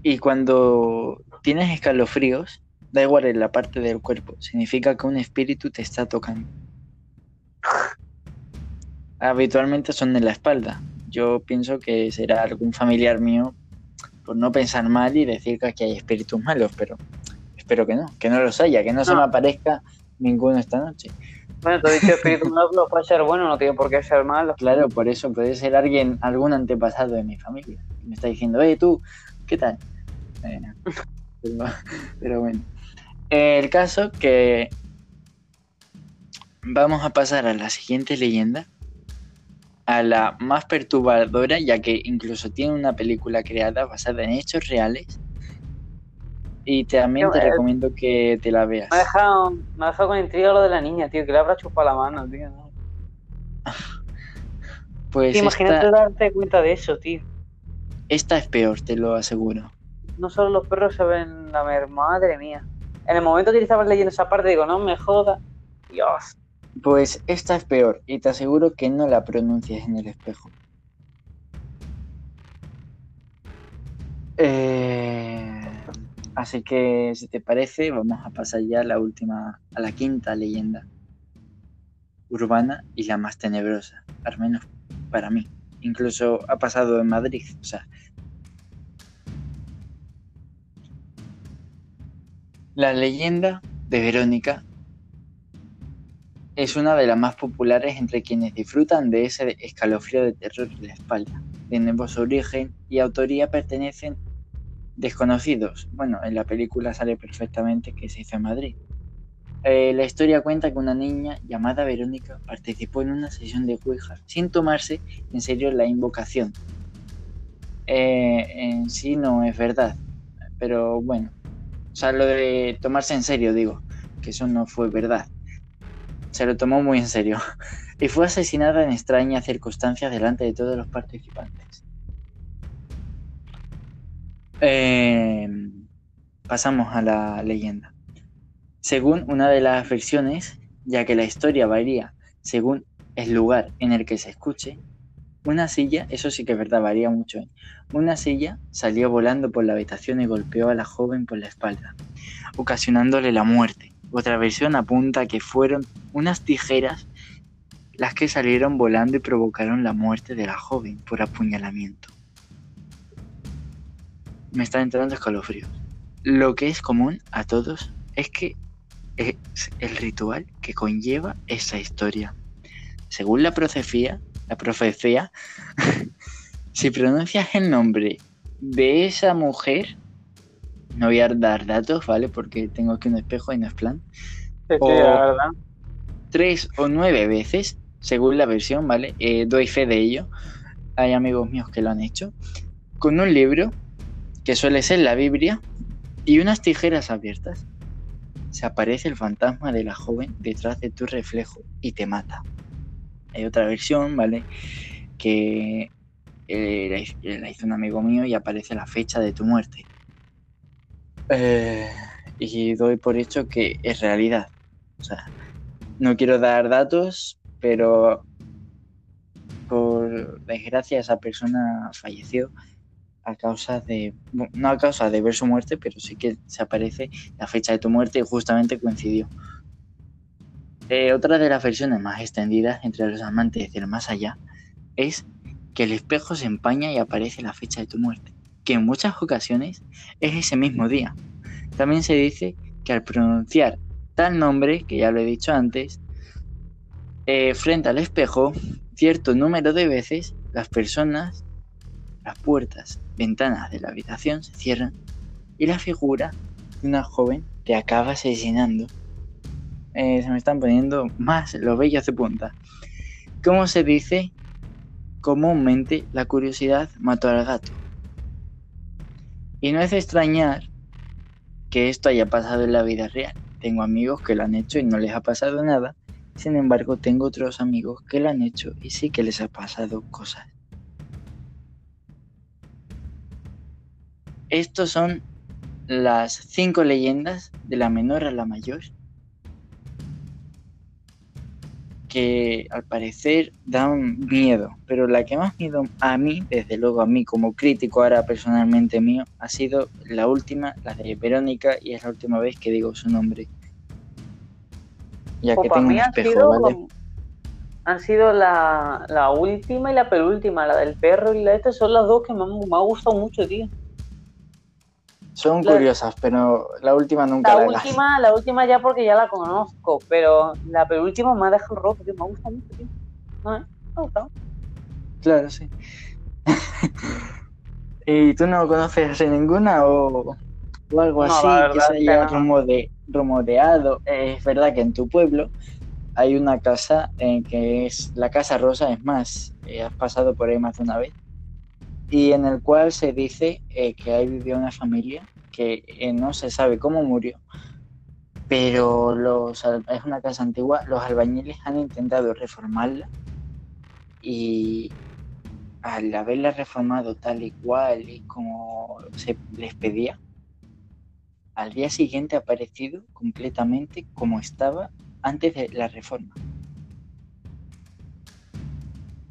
y cuando tienes escalofríos, da igual en la parte del cuerpo, significa que un espíritu te está tocando. Habitualmente son en la espalda. Yo pienso que será algún familiar mío por no pensar mal y decir que aquí hay espíritus malos, pero espero que no, que no los haya, que no, se me aparezca ninguno esta noche. Bueno, te dicho espíritu malo, puede ser bueno, no tiene por qué ser malo. Claro, por eso puede ser alguien, algún antepasado de mi familia. Me está diciendo, eh, tú, ¿qué tal? Eh, pero, pero bueno. El caso que vamos a pasar a la siguiente leyenda, a la más perturbadora, ya que incluso tiene una película creada basada en hechos reales. Y también te recomiendo que te la veas. Me ha dejado, me ha dejado con intriga lo de la niña, tío, que le habrá chupado la mano, tío. ¿no? Pues Tío, imagínate esta, darte cuenta de eso, tío. esta es peor, te lo aseguro. No solo los perros se ven la mer, madre mía. En el momento que estabas leyendo esa parte, digo, no me joda. Dios. Pues esta es peor y te aseguro que no la pronuncies en el espejo. Eh, así que si te parece, vamos a pasar ya a la última, a la quinta leyenda urbana y la más tenebrosa, al menos para mí. Incluso ha pasado en Madrid, o sea. La leyenda de Verónica es una de las más populares entre quienes disfrutan de ese escalofrío de terror en la espalda. Tiene su origen y autoría pertenecen desconocidos. Bueno, en la película sale perfectamente que se hizo en Madrid. Eh, la historia cuenta que una niña llamada Verónica participó en una sesión de Ouija sin tomarse en serio la invocación. Eh, en sí no es verdad, pero bueno, o sea, lo de tomarse en serio, digo, que eso no fue verdad se lo tomó muy en serio y fue asesinada en extrañas circunstancias delante de todos los participantes. Eh, pasamos a la leyenda. Según una de las versiones, ya que la historia varía según el lugar en el que se escuche, una silla, eso sí que es verdad, varía mucho, ¿eh? una silla salió volando por la habitación y golpeó a la joven por la espalda, ocasionándole la muerte. Otra versión apunta que fueron unas tijeras las que salieron volando y provocaron la muerte de la joven por apuñalamiento. Me están entrando escalofríos. Lo que es común a todos es que es el ritual que conlleva esa historia. según la profecía, la profecía, si pronuncias el nombre de esa mujer, no voy a dar datos, ¿vale? Porque tengo aquí un espejo y no es plan. Sí, sí, O- la verdad. Tres o nueve veces, según la versión, ¿vale? Eh, doy fe de ello. Hay amigos míos que lo han hecho. Con un libro, que suele ser la Biblia, y unas tijeras abiertas. Se aparece el fantasma de la joven detrás de tu reflejo y te mata. Hay otra versión, ¿vale? Que eh, la hizo- un amigo mío y aparece la fecha de tu muerte. Eh, y doy por hecho que es realidad. O sea, no quiero dar datos, pero por desgracia esa persona falleció a causa de, no a causa de ver su muerte, pero sí que se aparece la fecha de tu muerte y justamente coincidió. Eh, otra de las versiones más extendidas entre los amantes del más allá es que el espejo se empaña y aparece la fecha de tu muerte, que en muchas ocasiones es ese mismo día. También se dice que al pronunciar tal nombre, que ya lo he dicho antes, eh, frente al espejo, cierto número de veces las personas, las puertas, ventanas de la habitación se cierran y la figura de una joven te acaba asesinando. Eh, se me están poniendo más los vellos de punta. Como se dice, comúnmente la curiosidad mató al gato. Y no es extrañar que esto haya pasado en la vida real. Tengo amigos que lo han hecho y no les ha pasado nada. Sin embargo, tengo otros amigos que lo han hecho y sí que les ha pasado cosas. Estos son las cinco leyendas de la menor a la mayor que al parecer dan miedo, pero la que más miedo a mí, desde luego a mí como crítico ahora personalmente mío, ha sido la última, la de Verónica, y es la última vez que digo su nombre. Ya Pues que tengo un espejo, sido, ¿vale? han sido la, la última y la penúltima, la del perro y la de esta son las dos que me, me ha gustado mucho, tío. Son la- curiosas, pero la última nunca La la, última, la última ya porque ya la conozco, pero la penúltima me ha dejado roto, tío, me ha gustado mucho, tío. No, ¿eh? Me ha gustado. Claro, sí. ¿Y tú no conoces ninguna o, o algo No, así que se haya no. rumore- rumoreado? Es verdad que en tu pueblo hay una casa en que es la Casa Rosa, es más, eh, has pasado por ahí más de una vez, y en el cual se dice eh, que ahí vivió una familia que eh, no se sabe cómo murió, pero es una casa antigua, los albañiles han intentado reformarla y al haberla reformado tal y cual y como se les pedía, al día siguiente ha aparecido completamente como estaba antes de la reforma.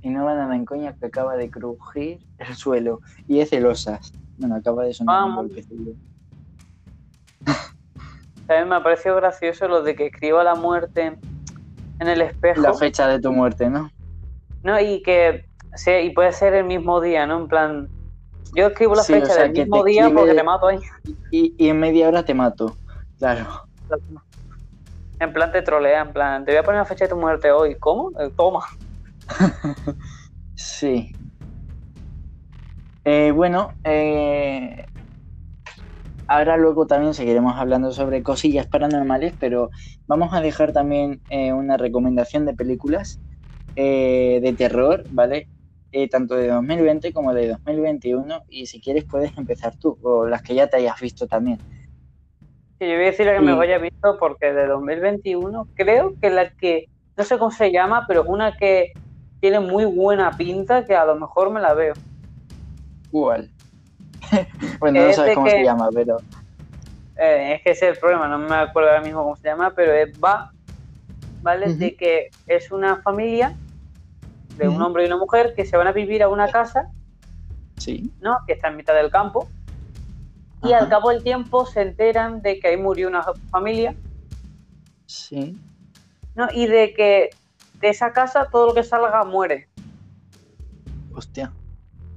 Y no van a dar en coña que acaba de crujir el suelo y es celosas. Bueno, acaba de sonar un Vamos. golpecillo. También me ha parecido gracioso lo de que escriba la muerte en el espejo. La fecha de tu muerte, ¿no? No, y que sea, y puede ser el mismo día, ¿no? En plan, yo escribo la Sí, o fecha sea, del mismo día escribe- porque te mato ahí. Y, y en media hora te mato. Claro. En plan te trolea, en plan, te voy a poner la fecha de tu muerte hoy. ¿Cómo? Eh, toma. Sí. Eh, bueno, eh, ahora luego también seguiremos hablando sobre cosillas paranormales, pero vamos a dejar también eh, una recomendación de películas de terror, ¿vale? Tanto de 2020 como de 2021, y si quieres puedes empezar tú, o las que ya te hayas visto también. Sí, yo voy a decir la que me Y- vaya visto porque de 2021 creo que la que, no sé cómo se llama, pero es una que tiene muy buena pinta que a lo mejor me la veo. ¿Cuál? bueno, no Es sabes cómo que- se llama, pero Eh, es que ese es el problema, no me acuerdo ahora mismo cómo se llama, pero es va, ¿vale? De que es una familia de un hombre y una mujer que se van a vivir a una casa, sí. ¿no? Que está en mitad del campo. Y Ajá. al cabo del tiempo se enteran de que ahí murió una familia, Sí. ¿no? Y de que de esa casa todo lo que salga muere. Hostia.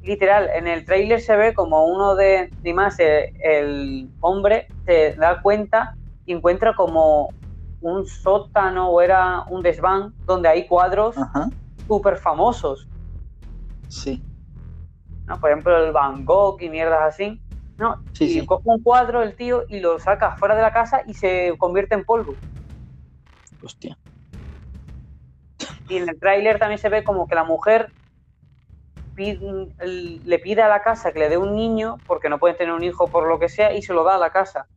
Literal, en el tráiler se ve como uno de, ni más, eh, el hombre se da cuenta y encuentra como un sótano o era un desván donde hay cuadros súper famosos, Sí. ¿no? Por ejemplo, el Van Gogh y mierdas así, ¿no? Sí, y sí. coge un cuadro el tío y lo saca fuera de la casa y se convierte en polvo. Hostia. Y en el tráiler también se ve como que la mujer pide- le pide a la casa que le dé un niño porque no pueden tener un hijo por lo que sea y se lo da a la casa.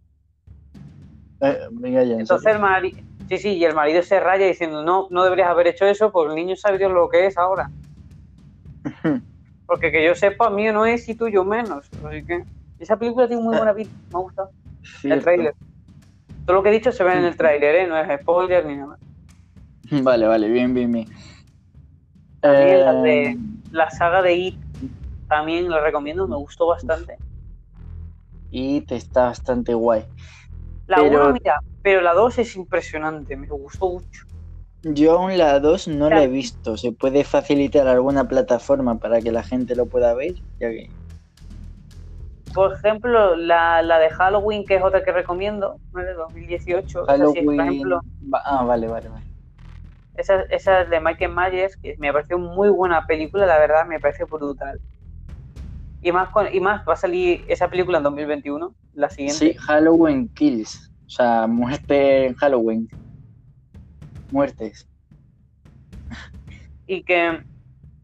Eh, venga ya, en Entonces el marido, sí, sí, y el marido se raya diciendo, no, no deberías haber hecho eso porque el niño sabe Dios lo que es ahora. Porque que yo sepa, mío no es y tuyo menos. Así que esa película tiene muy buena pinta, me ha gustado. El Cierto. tráiler. Todo lo que he dicho se ve en el tráiler, ¿eh? No es spoiler ni nada. Vale, vale, bien, bien, bien. También la Eh, de la saga de It, también la recomiendo, me gustó bastante. Te está bastante guay. La Pero- 1, mira, pero la 2 es impresionante, me gustó mucho. Yo aún la 2 no la he visto. ¿Se puede facilitar alguna plataforma para que la gente lo pueda ver? Ya que... Por ejemplo, la, la de Halloween, que es otra que recomiendo, ¿vale? 2018. esa sí, Halloween... por ejemplo, va- Ah, vale, vale, vale. Esa, esa es de Michael Myers, que me pareció muy buena película, la verdad, me parece brutal. Y más, con, y más va a salir esa película en 2021, la siguiente. Sí, Halloween Kills. O sea, muerte en Halloween. Muertes. Y que,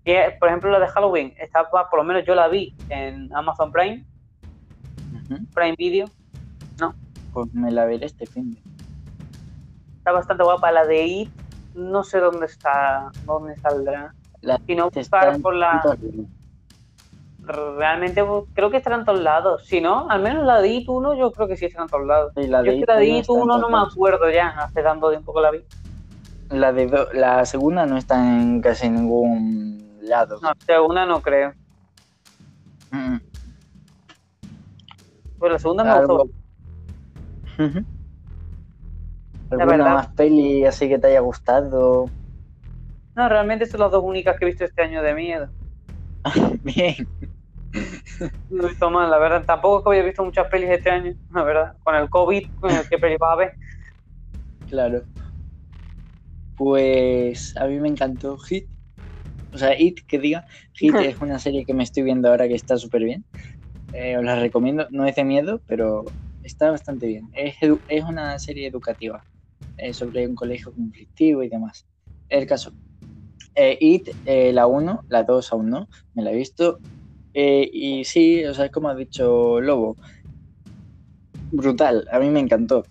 que, por ejemplo, la de Halloween, estaba, por lo menos yo la vi en Amazon Prime. Prime Video. Pues me la veré este fin. Está bastante guapa la de It. No sé dónde está, dónde saldrá. La Si no, Está buscar por la. Realmente creo que estará en todos lados. Si no, al menos la de It 1 yo creo que sí estará en todos lados. Sí, la yo es que la de It está en 1 no me acuerdo ya, hace tanto tiempo que la vi. La, de do- la segunda no está en casi ningún lado. No, segunda no creo. Mm. Pues la segunda me Algo- gustó. ¿Alguna más peli así que te haya gustado? No, realmente son las dos únicas que he visto este año de miedo. Bien. No he visto más, la verdad. Tampoco es que haya visto muchas pelis este año, la verdad. Con el COVID, con el que peli vas a ver. Claro. Pues a mí me encantó Hit. O sea, It, que diga. Hit es una serie que me estoy viendo ahora que está súper bien. Eh, os la recomiendo. No es de miedo, pero está bastante bien. Es, es una serie educativa eh, sobre un colegio conflictivo y demás. El caso. Eh, It, eh, la 1, la 2 aún no, me la he visto. Eh, y sí, o sea, como ha dicho Lobo. Brutal, a mí me encantó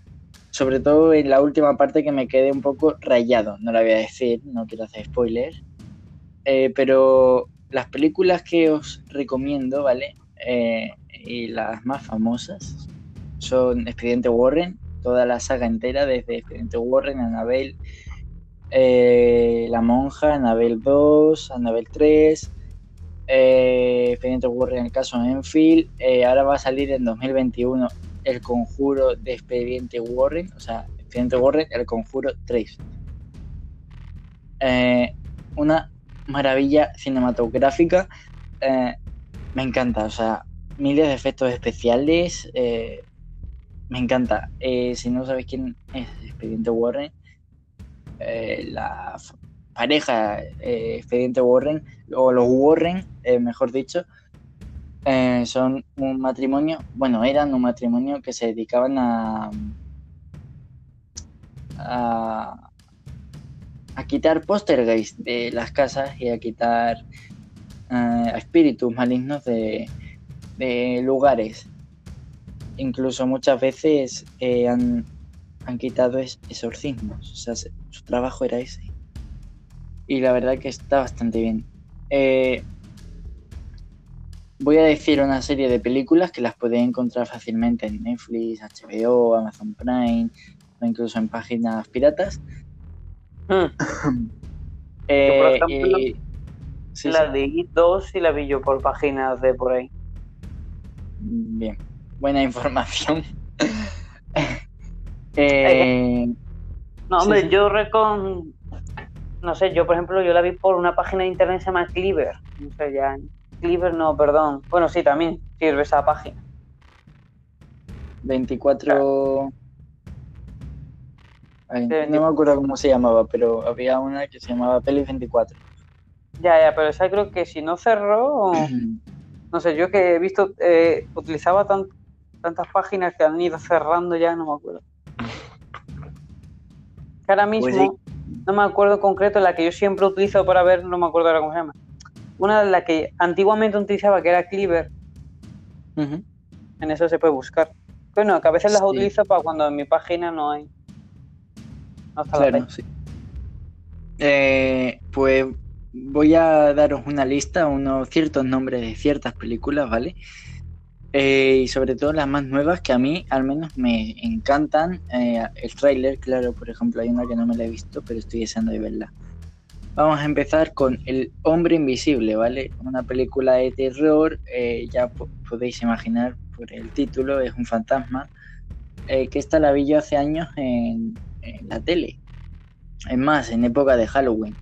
sobre todo en la última parte que me quedé un poco rayado. No la voy a decir, no quiero hacer spoilers. Pero las películas que os recomiendo, ¿vale? Y las más famosas son Expediente Warren, toda la saga entera, desde Expediente Warren, Annabelle, eh, La Monja, Annabelle 2, Annabelle 3, eh, Expediente Warren, el caso Enfield. eh, ahora va a salir en 2021 el conjuro de Expediente Warren, o sea, Expediente Warren, el conjuro 3. Eh, una maravilla cinematográfica, me encanta, o sea, miles de efectos especiales, me encanta. Eh, si no sabéis quién es Expediente Warren, eh, la pareja eh, Expediente Warren, o los Warren, eh, mejor dicho, son un matrimonio, bueno, eran un matrimonio que se dedicaban a, a, a quitar poltergeist de las casas y a quitar espíritus malignos de, de lugares. Incluso muchas veces eh, han, han quitado es- exorcismos, o sea, se- su trabajo era ese. Y la verdad que está bastante bien. Eh, Voy a decir una serie de películas que las podéis encontrar fácilmente en Netflix, HBO, Amazon Prime o incluso en páginas piratas. Hmm. Eh, ejemplo, y- sí, la sí. de It 2 sí la vi yo por páginas de por ahí. Bien, buena información. Eh, No, Sí, hombre, sí. yo recon... No sé, yo por ejemplo, yo la vi por una página de internet que se llama Cleaver. No sé, ya... Cleaver no, perdón. Bueno, sí, también sirve esa página. 24 Ay, De no me acuerdo cómo se llamaba, pero había una que se llamaba Peli 24. Ya, ya, pero esa creo que si no cerró, no sé, yo que he visto, eh, utilizaba tan- tantas páginas que han ido cerrando ya, no me acuerdo. Que ahora mismo, Pues sí. no me acuerdo en concreto, la que yo siempre utilizo para ver, no me acuerdo ahora cómo se llama. Una de las que antiguamente utilizaba, que era Cleaver, en eso se puede buscar. Bueno, que a veces las Sí. utilizo para cuando en mi página no hay. No está Claro, sí. Eh, pues voy a daros una lista, unos ciertos nombres de ciertas películas, ¿vale? Eh, y sobre todo las más nuevas que a mí al menos me encantan. Eh, el tráiler, claro, por ejemplo, hay una que no me la he visto, pero estoy deseando de verla. Vamos a empezar con El Hombre Invisible, ¿vale? Una película de terror, eh, ya po- podéis imaginar por el título, es un fantasma, que esta la vi yo hace años en, en la tele. Es más, en época de Halloween.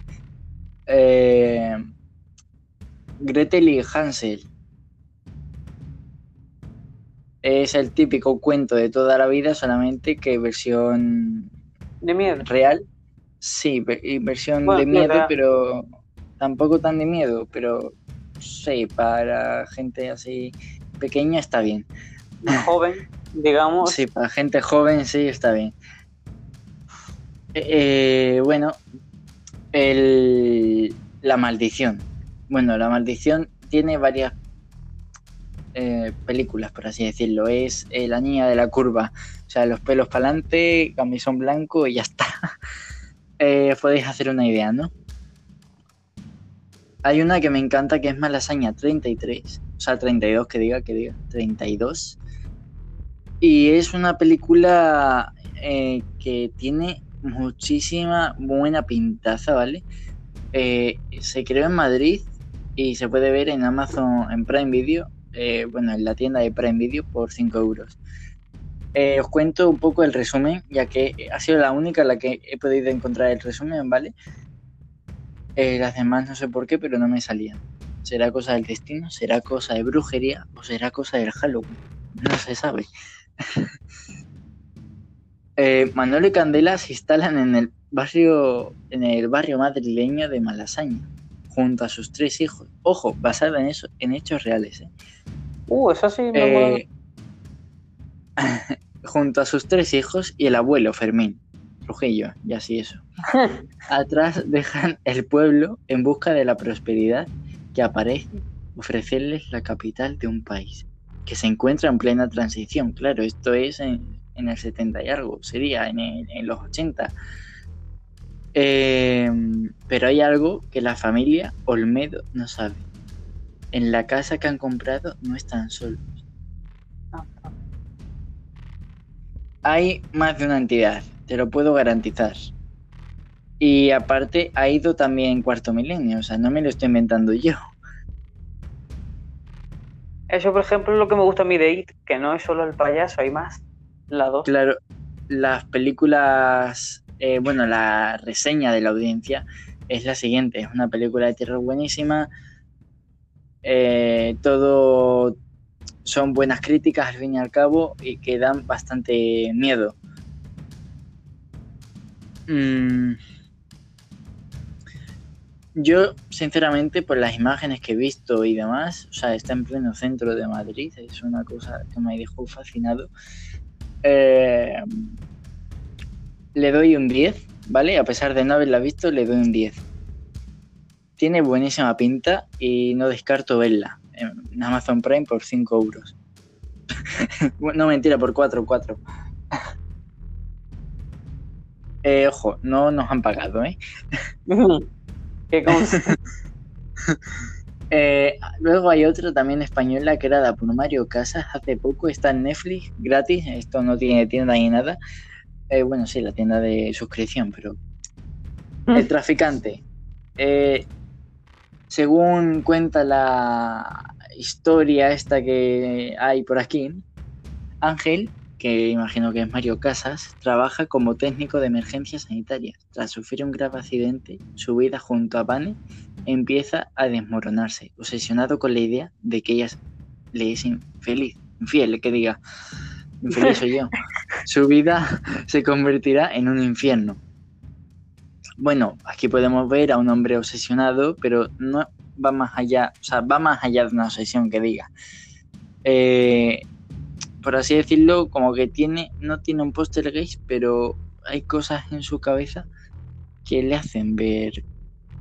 Gretel y Hansel. Es el típico cuento de toda la vida, solamente que versión De miedo. real. Sí, y versión Bueno, de miedo, pero tampoco tan de miedo, pero sí, para gente así pequeña está bien. Joven, digamos. Sí, para gente joven sí está bien. Eh, eh, bueno, el- la maldición. Bueno, la maldición tiene varias eh, películas, por así decirlo. Es eh, la niña de la curva. O sea, los pelos para adelante, camisón blanco y ya está. Eh, podéis hacer una idea, ¿no? Hay una que me encanta que es Malasaña 33. O sea, 32, que diga, que diga. 32. Y es una película que tiene muchísima buena pintaza, ¿vale? Se creó en Madrid y se puede ver en Amazon, en Prime Video, eh, bueno, en la tienda de Prime Video por 5 euros. Eh, os cuento un poco el resumen, ya que ha sido la única en la que he podido encontrar el resumen, ¿vale? Eh, las demás no sé por qué, pero no me salían. ¿Será cosa del destino? ¿Será cosa de brujería? ¿O será cosa del Halloween? No se sabe. Manolo y Candela se instalan en el barrio, en el barrio madrileño de Malasaña, junto a sus tres hijos. Ojo, basado en eso, en hechos reales. ¿eh? Uh, eso sí me. Eh, junto a sus tres hijos y el abuelo Fermín, Trujillo, y así eso. Atrás dejan el pueblo en busca de la prosperidad que aparece ofrecerles la capital de un país que se encuentra en plena transición. Claro, esto es en, en el 70 y algo, sería en, el- en los 80. Eh, pero hay algo que la familia Olmedo no sabe. En la casa que han comprado no están solos. Hay más de una entidad, te lo puedo garantizar. Y aparte ha ido también Cuarto Milenio, o sea, no me lo estoy inventando yo. Eso, por ejemplo, es lo que me gusta a mí de It, que no es solo el payaso, hay más. La dos. Claro, las películas, eh, bueno, la reseña de la audiencia es la siguiente, es una película de terror buenísima, eh, todo son buenas críticas al fin y al cabo y que dan bastante miedo. Mm. Yo, sinceramente, por las imágenes que he visto y demás, o sea, está en pleno centro de Madrid, es una cosa que me dejó fascinado. Eh, le doy un 10, ¿vale? A pesar de no haberla visto, le doy un 10. Tiene buenísima pinta y no descarto verla en Amazon Prime por 5 euros. no, mentira, por 4, 4. Eh, ojo, no nos han pagado, ¿eh? que como- Eh, luego hay otra también española la por Mario Casas. Hace poco está en Netflix gratis. Esto no tiene tienda ni nada. Eh, bueno, sí, la tienda de suscripción, pero. El traficante. Eh, según cuenta la historia esta que hay por aquí, Ángel, que imagino que es Mario Casas, trabaja como técnico de emergencias sanitarias. Tras sufrir un grave accidente, su vida junto a Vane empieza a desmoronarse, obsesionado con la idea de que ella le es infeliz, infiel, que diga. Infeliz soy yo, su vida se convertirá en un infierno. Bueno, aquí podemos ver a un hombre obsesionado, pero no va más allá, o sea, va más allá de una obsesión que diga. Eh, por así decirlo, como que tiene, no tiene un póster gay, pero hay cosas en su cabeza que le hacen ver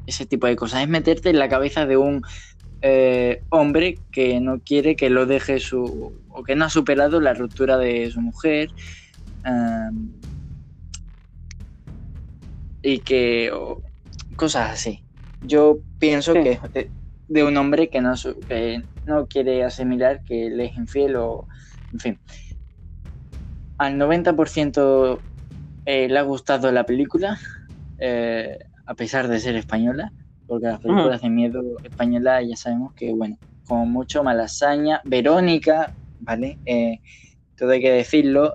ese tipo de cosas. Es meterte en la cabeza de un eh, hombre que no quiere que lo deje su. O que no ha superado la ruptura de su mujer. y que. cosas así. Yo pienso que de, de, un hombre que no, que no quiere asimilar que le es infiel o. en fin. Al 90% eh, le ha gustado la película, eh, a pesar de ser española, porque las películas de miedo españolas ya sabemos que, bueno, como mucho malasaña, Verónica, ¿vale? Eh, todo hay que decirlo,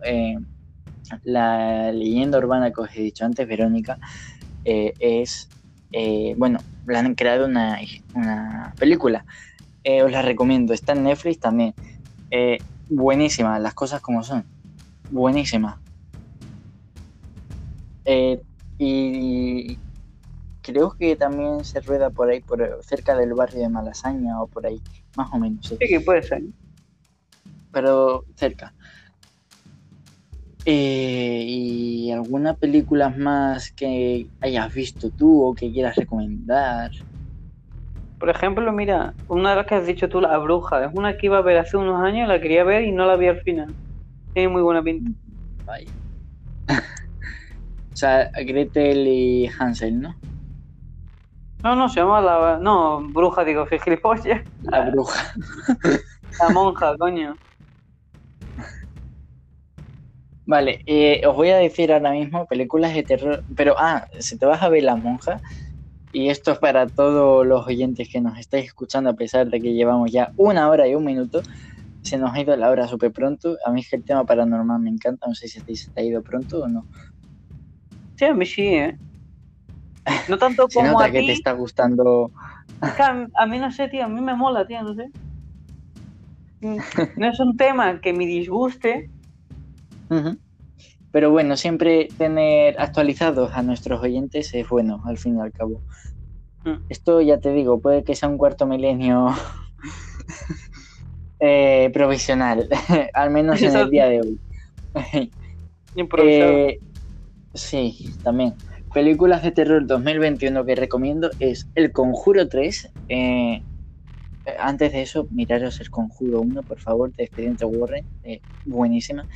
la leyenda urbana que os he dicho antes, Verónica, es, bueno, le han creado una, una película, os la recomiendo, está en Netflix también, buenísima, las cosas como son, buenísima. Eh, y creo que también se rueda por ahí, por cerca del barrio de Malasaña o por ahí, más o menos. Sí, que puede ser. Pero cerca. Eh, ¿Y alguna película más que hayas visto tú o que quieras recomendar? Por ejemplo, mira, una de las que has dicho tú, La Bruja, es una que iba a ver hace unos años, la quería ver y no la vi al final. Tiene muy buena pinta. Vaya. O sea, Gretel y Hansel, ¿no? No, no, se llama la... No, bruja, digo, gilipollas. La bruja. La monja, coño. Vale, eh, os voy a decir ahora mismo películas de terror, pero ah, si te vas a ver La Monja, y esto es para todos los oyentes que nos estáis escuchando a pesar de que llevamos ya una hora y un minuto, se nos ha ido la hora súper pronto, a mí es que el tema paranormal me encanta, no sé si se te ha ido pronto o no. Sí, a mí sí, ¿eh? No tanto Se como nota a que te está gustando. Es que a, a mí no sé, tío, a mí me mola, tío, no sé. No es un tema que me disguste. Pero bueno, siempre tener actualizados a nuestros oyentes es bueno, al fin y al cabo. Mm. Esto ya te digo, puede que sea un cuarto milenio eh, provisional, al menos en el día de hoy. Improvisado. Eh, sí, también. Películas de terror 2021 que recomiendo es El Conjuro 3. eh, eh, antes de eso, miraros El Conjuro 1, por favor, de Expediente Warren. eh, buenísima.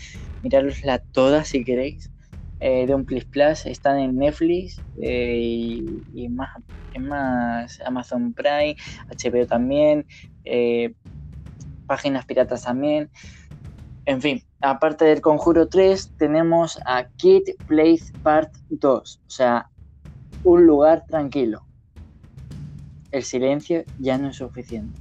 Mirarosla todas si queréis. eh, de un Plus Plus. Están en Netflix eh, y, y más, más Amazon Prime, HBO también. eh, páginas piratas también. En fin, aparte del Conjuro 3, tenemos a Kid Place Part 2, o sea, un lugar tranquilo. El silencio ya no es suficiente.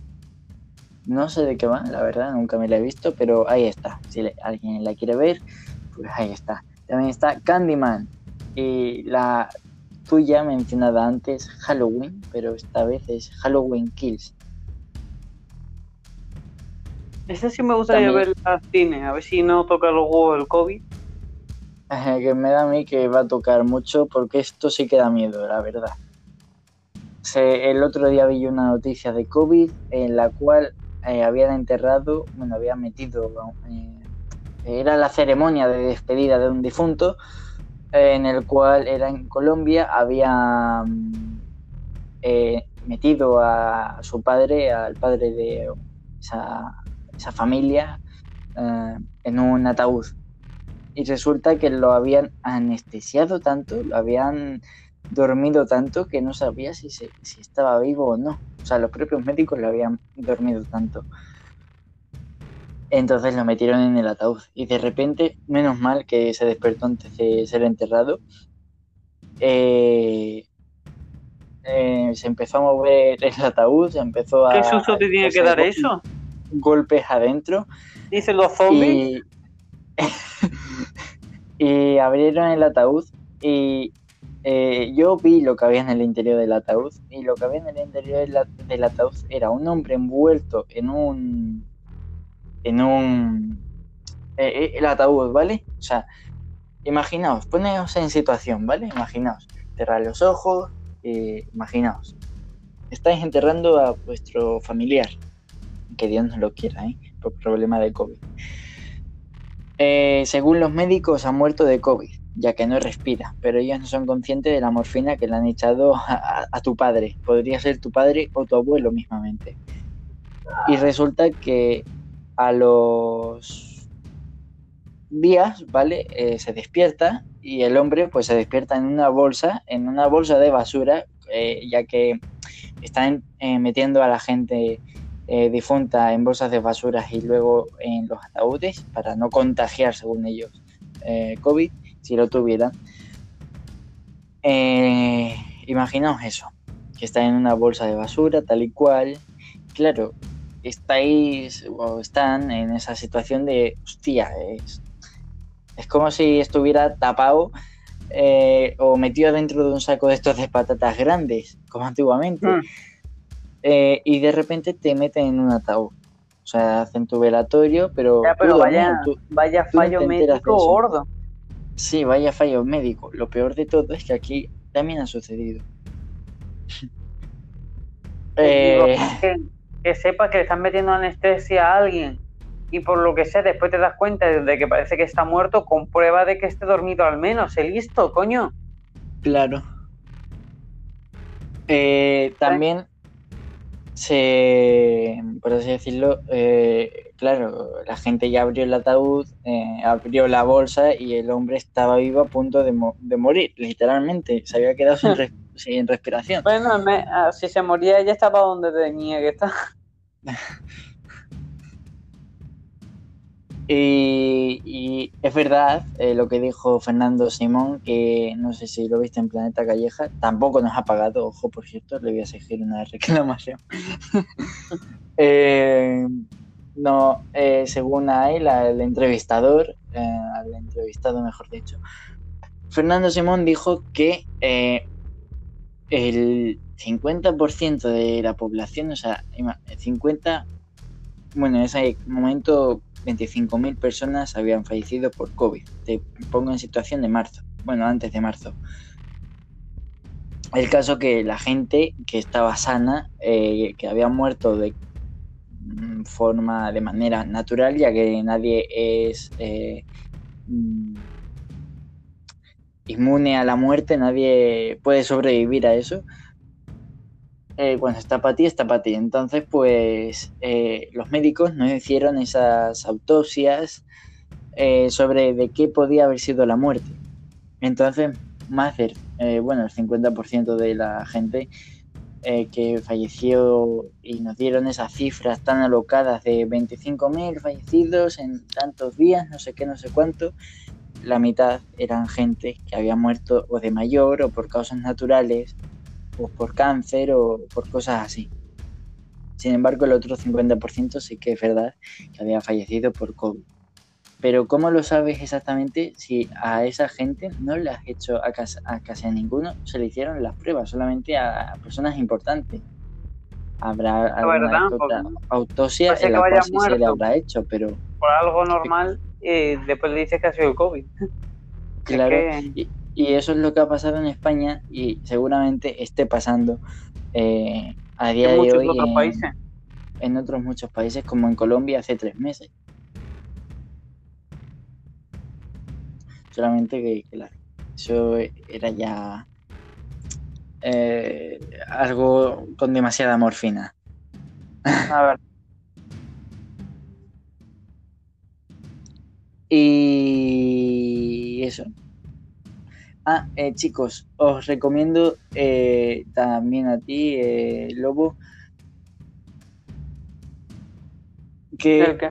No sé de qué va, la verdad, nunca me la he visto, pero ahí está. Si le- alguien la quiere ver, pues ahí está. También está Candyman y la tuya mencionada antes, Halloween, pero esta vez es Halloween Kills. Ese sí me gustaría también- ver al cine, a ver si no toca luego el COVID. Que me da a mí que va a tocar mucho porque esto sí que da miedo, la verdad. Se- el otro día vi una noticia de COVID en la cual eh, habían enterrado, bueno, habían metido, eh, era la ceremonia de despedida de un difunto, en el cual era en Colombia, había eh, metido a su padre, al padre de esa, esa familia, en un ataúd. Y resulta que lo habían anestesiado tanto, lo habían dormido tanto que no sabía si, se- si estaba vivo o no. O sea, los propios médicos lo habían dormido tanto. Entonces lo metieron en el ataúd y de repente, menos mal que se despertó antes de ser enterrado, eh, eh, se empezó a mover el ataúd, se empezó a... ¿Qué susto te tiene que dar eso? Golpes adentro Dicen los zombies. y, y abrieron el ataúd y eh, yo vi lo que había en el interior del ataúd y lo que había en el interior del, del ataúd era un hombre envuelto en un en un eh, el ataúd, ¿vale? O sea, imaginaos, poneos en situación, ¿vale? Imaginaos, cerrar los ojos, eh, imaginaos, estáis enterrando a vuestro familiar, que Dios no lo quiera, ¿eh? Por problema de COVID. Eh, según los médicos, ha muerto de COVID, ya que no respira, pero ellos no son conscientes de la morfina que le han echado a, tu padre. Podría ser tu padre o tu abuelo mismamente. Y resulta que a los días, ¿vale? Eh, se despierta y el hombre pues se despierta en una bolsa, en una bolsa de basura, eh, ya que están eh, metiendo a la gente difunta en bolsas de basura y luego en los ataúdes para no contagiar, según ellos, COVID, si lo tuvieran. Eh, imaginaos eso, que está en una bolsa de basura, tal y cual. Claro, estáis o están en esa situación de, hostia, es, es como si estuviera tapado eh, o metido dentro de un saco de estos de patatas grandes, como antiguamente. Mm. Eh, y de repente te meten en un ataúd. O sea, hacen tu velatorio, pero. Ya, pero vaya, tú- vaya fallo médico gordo. Sí, vaya fallo médico. Lo peor de todo es que aquí también ha sucedido. Eh, que, que sepa que le están metiendo anestesia a alguien y por lo que sea después te das cuenta de que parece que está muerto con prueba de que esté dormido al menos. Sé listo, coño. claro. Eh, también se, por así decirlo, eh, claro, la gente ya abrió el ataúd, eh, abrió la bolsa y el hombre estaba vivo a punto de, mo- de morir, literalmente. Se había quedado sin, res- sin respiración. Bueno, me- ah, si se moría ya estaba donde tenía que estar. Y, y es verdad eh, lo que dijo Fernando Simón, que no sé si lo viste en Planeta Calleja, tampoco nos ha pagado, ojo, por cierto, le voy a exigir una reclamación. Eh, no, eh, según a él, al entrevistador, eh, al entrevistado mejor dicho, Fernando Simón dijo que eh, el 50% de la población, o sea, ima- 50, bueno, en ese momento 25.000 personas habían fallecido por COVID. Te pongo en situación de marzo, bueno, antes de marzo. El caso que la gente que estaba sana, eh, que había muerto de forma, de manera natural, ya que nadie es eh, mm, inmune a la muerte, nadie puede sobrevivir a eso. Eh, cuando está para ti, está para ti. Entonces, pues eh, los médicos no hicieron esas autopsias sobre de qué podía haber sido la muerte. Entonces, más del, bueno, el 50% de la gente eh, que falleció y nos dieron esas cifras tan alocadas de 25.000 fallecidos en tantos días, no sé qué, no sé cuánto, la mitad eran gente que había muerto o de mayor o por causas naturales o por cáncer o por cosas así. Sin embargo, el otro 50% sí que es verdad que había fallecido por COVID. Pero ¿cómo lo sabes exactamente si a esa gente no le has hecho a, cas- a casi a ninguno se le hicieron las pruebas, solamente a personas importantes? Habrá alguna verdad, porque autopsia en la cual sí se le habrá hecho, pero Por algo normal, eh, después le dices que ha sido el COVID. claro, Es que- y, y eso es lo que ha pasado en España y seguramente esté pasando eh, a día en de hoy otros en, países. en otros muchos países, como en Colombia hace tres meses. Solamente que, claro, eso era ya eh, algo con demasiada morfina. A ver, Y eso. Ah, eh, chicos, os recomiendo eh, también a ti, Lobo, que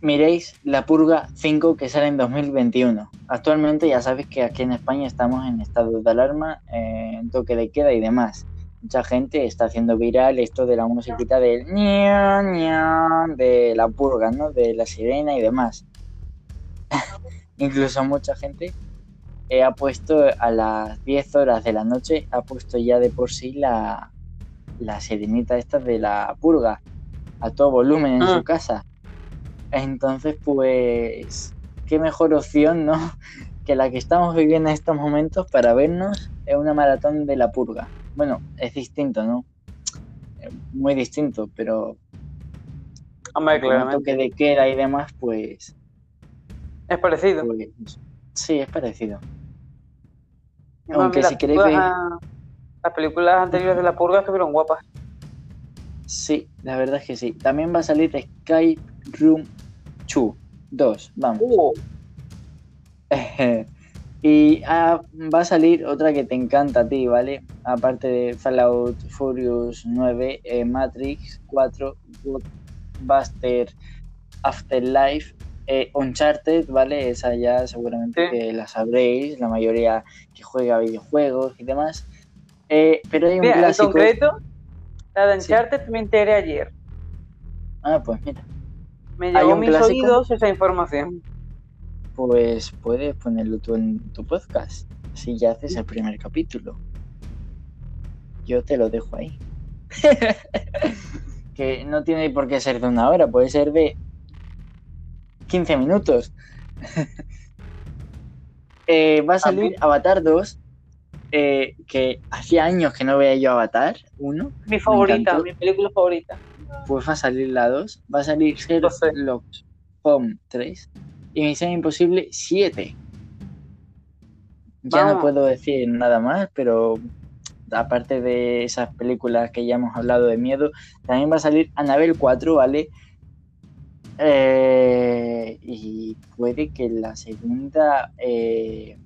miréis La Purga 5 que sale en 2021. Actualmente ya sabéis que aquí en España estamos en estado de alarma, eh, en toque de queda y demás. Mucha gente está haciendo viral esto de la musiquita del ña, ña, de la purga, ¿no? De la sirena y demás. Incluso mucha gente eh, ha puesto a las 10 horas de la noche, ha puesto ya de por sí la, la sirenita esta de la purga a todo volumen en Ah. su casa. Entonces, pues, qué mejor opción, ¿no? Que la que estamos viviendo en estos momentos para vernos en una maratón de la purga. Bueno, es distinto, ¿no? Eh, Muy distinto, pero Hombre, claramente. toque de queda y demás, pues, Es parecido. pues, sí, es parecido. Además, aunque si queréis ver- las- Las películas anteriores de La Purga estuvieron guapas. Sí, la verdad es que sí. También va a salir Sky Room 2, 2, vamos. Uh, y ah, va a salir otra que te encanta a ti, ¿vale? Aparte de Fallout Furious 9, eh, Matrix 4, Buster Afterlife, eh, Uncharted, ¿vale? Esa ya seguramente Sí. que la sabréis, la mayoría que juega videojuegos y demás. Eh, pero hay un mira, en clásico. concreto, la de Sí. Uncharted me enteré ayer. Ah, pues mira. Me llegó a mis clásico. oídos esa información. Pues puedes ponerlo tú en tu podcast. Si ya haces el primer capítulo. Yo te lo dejo ahí. que no tiene por qué ser de una hora, puede ser de 15 minutos. Eh, va a salir Avatar 2. eh, que hacía años que no veía yo Avatar 1. Mi favorita, mi película favorita. Pues va a salir la 2. Va a salir Sherlock Holmes 3. Y Misión Imposible 7. Ya no puedo decir nada más, pero aparte de esas películas que ya hemos hablado de miedo, también va a salir Anabel 4, ¿vale? Eh, y puede que la segunda eh,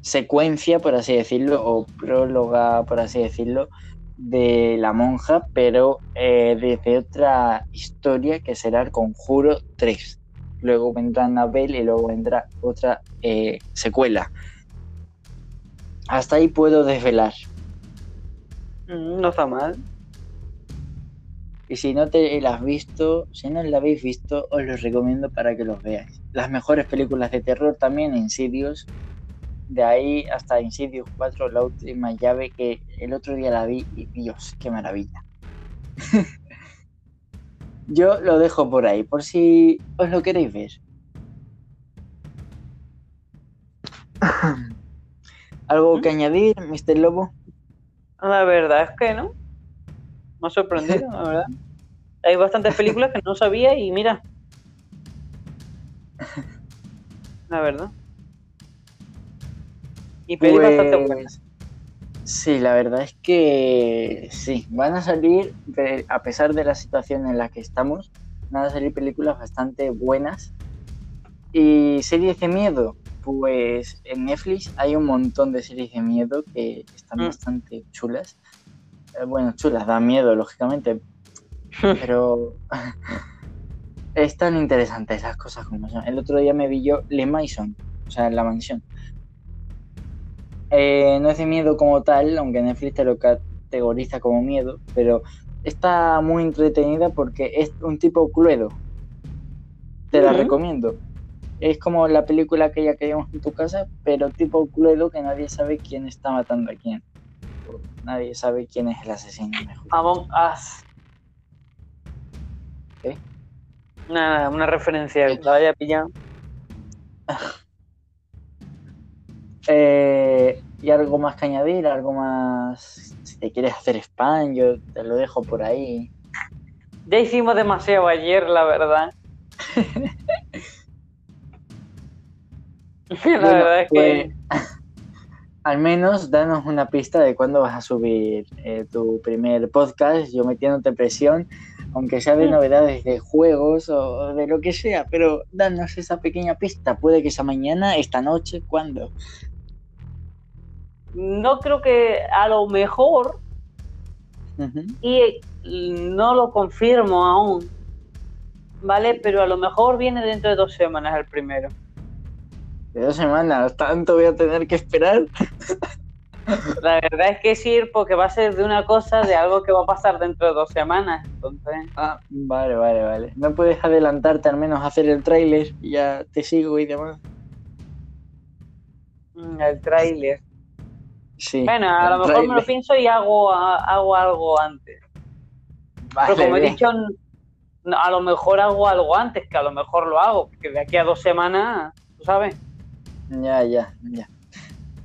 secuencia, por así decirlo, o próloga, por así decirlo, de la monja, pero eh, desde otra historia que será el Conjuro 3. Luego vendrá Annabelle y luego vendrá otra eh, secuela. Hasta ahí puedo desvelar. Mm, No está mal. Y si no te la has visto, si no la habéis visto, os los recomiendo para que los veáis. Las mejores películas de terror también, Insidious. De ahí hasta Insidious 4, la última llave que el otro día la vi y Dios, qué maravilla. Yo lo dejo por ahí, por si os lo queréis ver. ¿Algo que añadir, Mr. Lobo? La verdad es que no. Me ha sorprendido, la verdad. Hay bastantes películas que no sabía y mira. La verdad. Y peli bastante buena. Pues, Sí, la verdad es que sí, van a salir, a pesar de la situación en la que estamos, van a salir películas bastante buenas. Y series de miedo, pues en Netflix hay un montón de series de miedo que están Mm. bastante chulas. Eh, Bueno, chulas, dan miedo, lógicamente, pero están interesantes esas cosas como son. El otro día me vi yo Le Maison, o sea, la mansión. Eh, no es de miedo como tal, aunque Netflix te lo categoriza como miedo, pero está muy entretenida porque es un tipo cluedo. Te la recomiendo. Es como la película aquella que vimos en tu casa, pero tipo cluedo que nadie sabe quién está matando a quién. Nadie sabe quién es el asesino mejor. Among Us. ¿Qué? Nada, una referencia que la haya pillado. Eh, y algo más que añadir, algo más. Si te quieres hacer spam, yo te lo dejo por ahí. Ya hicimos demasiado ayer, la verdad. la Bueno, verdad es que. pues, al menos danos una pista de cuándo vas a subir eh, tu primer podcast, yo metiéndote presión, aunque sea de Mm. novedades de juegos o de lo que sea, pero danos esa pequeña pista. Puede que sea mañana, esta noche, ¿cuándo? No creo que a lo mejor, y no lo confirmo aún, ¿vale? Pero a lo mejor viene dentro de dos semanas el primero. De dos semanas, tanto voy a tener que esperar. La verdad es que sí, porque va a ser de una cosa, de algo que va a pasar dentro de dos semanas. Entonces, Ah, vale, vale, vale. No puedes adelantarte al menos a hacer el tráiler y ya te sigo y demás. mm, el tráiler. Sí. Bueno, a lo mejor me lo pienso y hago, hago algo antes. Vale, Pero como he dicho, a lo mejor hago algo antes, que a lo mejor lo hago, porque de aquí a dos semanas, tú sabes. Ya, ya, ya.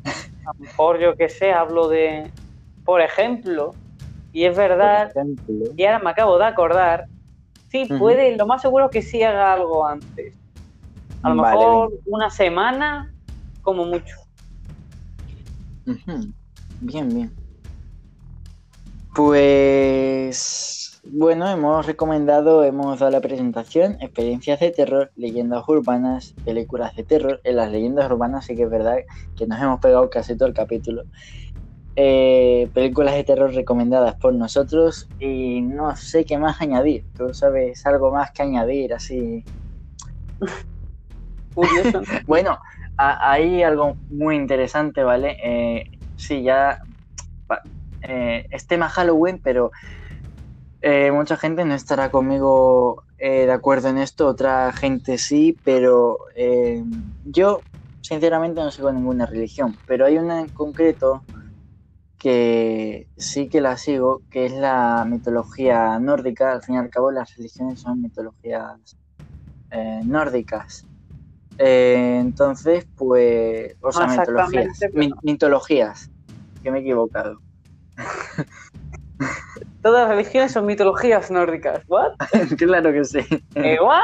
A lo mejor yo que sé, hablo de, por ejemplo, y es verdad, y ahora me acabo de acordar, sí, puede, lo más seguro que sí haga algo antes. A lo mejor una semana, como mucho. Bien, bien. Pues bueno, hemos recomendado, hemos dado la presentación, experiencias de terror, leyendas urbanas, películas de terror. En las leyendas urbanas sí que es verdad que nos hemos pegado casi todo el capítulo. Eh, películas de terror recomendadas por nosotros y no sé qué más añadir. Tú sabes algo más que añadir, así. bueno, hay algo muy interesante, ¿vale? Eh, sí, ya eh, es tema Halloween, pero eh, mucha gente no estará conmigo eh, de acuerdo en esto, otra gente sí, pero yo sinceramente no sigo ninguna religión, pero hay una en concreto que sí que la sigo, que es la mitología nórdica. Al fin y al cabo, las religiones son mitologías nórdicas. Entonces, pues, o sea, mitologías, mitologías, que me he equivocado. Todas las religiones son mitologías nórdicas. ¿What? claro que sí. ¿Eh, what?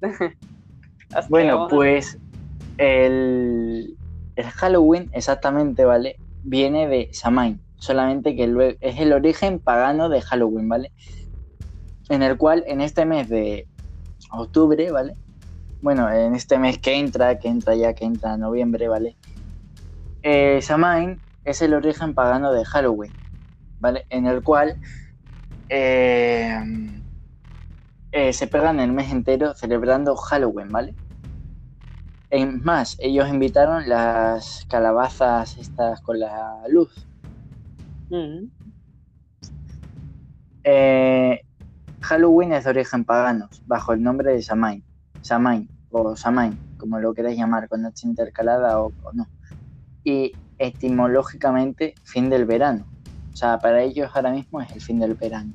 bueno, pues el, el, Halloween exactamente, ¿vale? Viene de Samhain, solamente que es el origen pagano de Halloween, ¿vale? En el cual en este mes de octubre, ¿vale? Bueno, en este mes que entra, que entra ya, que entra noviembre, ¿vale? Eh, Samhain es el origen pagano de Halloween. ¿vale? En el cual eh, eh, se pegan el mes entero celebrando Halloween, ¿vale? Es más, ellos invitaron las calabazas estas con la luz. Eh, Halloween es de origen pagano, bajo el nombre de Samain. Samain o Samain, como lo queráis llamar, con H intercalada o no. Y etimológicamente fin del verano. O sea, para ellos ahora mismo es el fin del verano.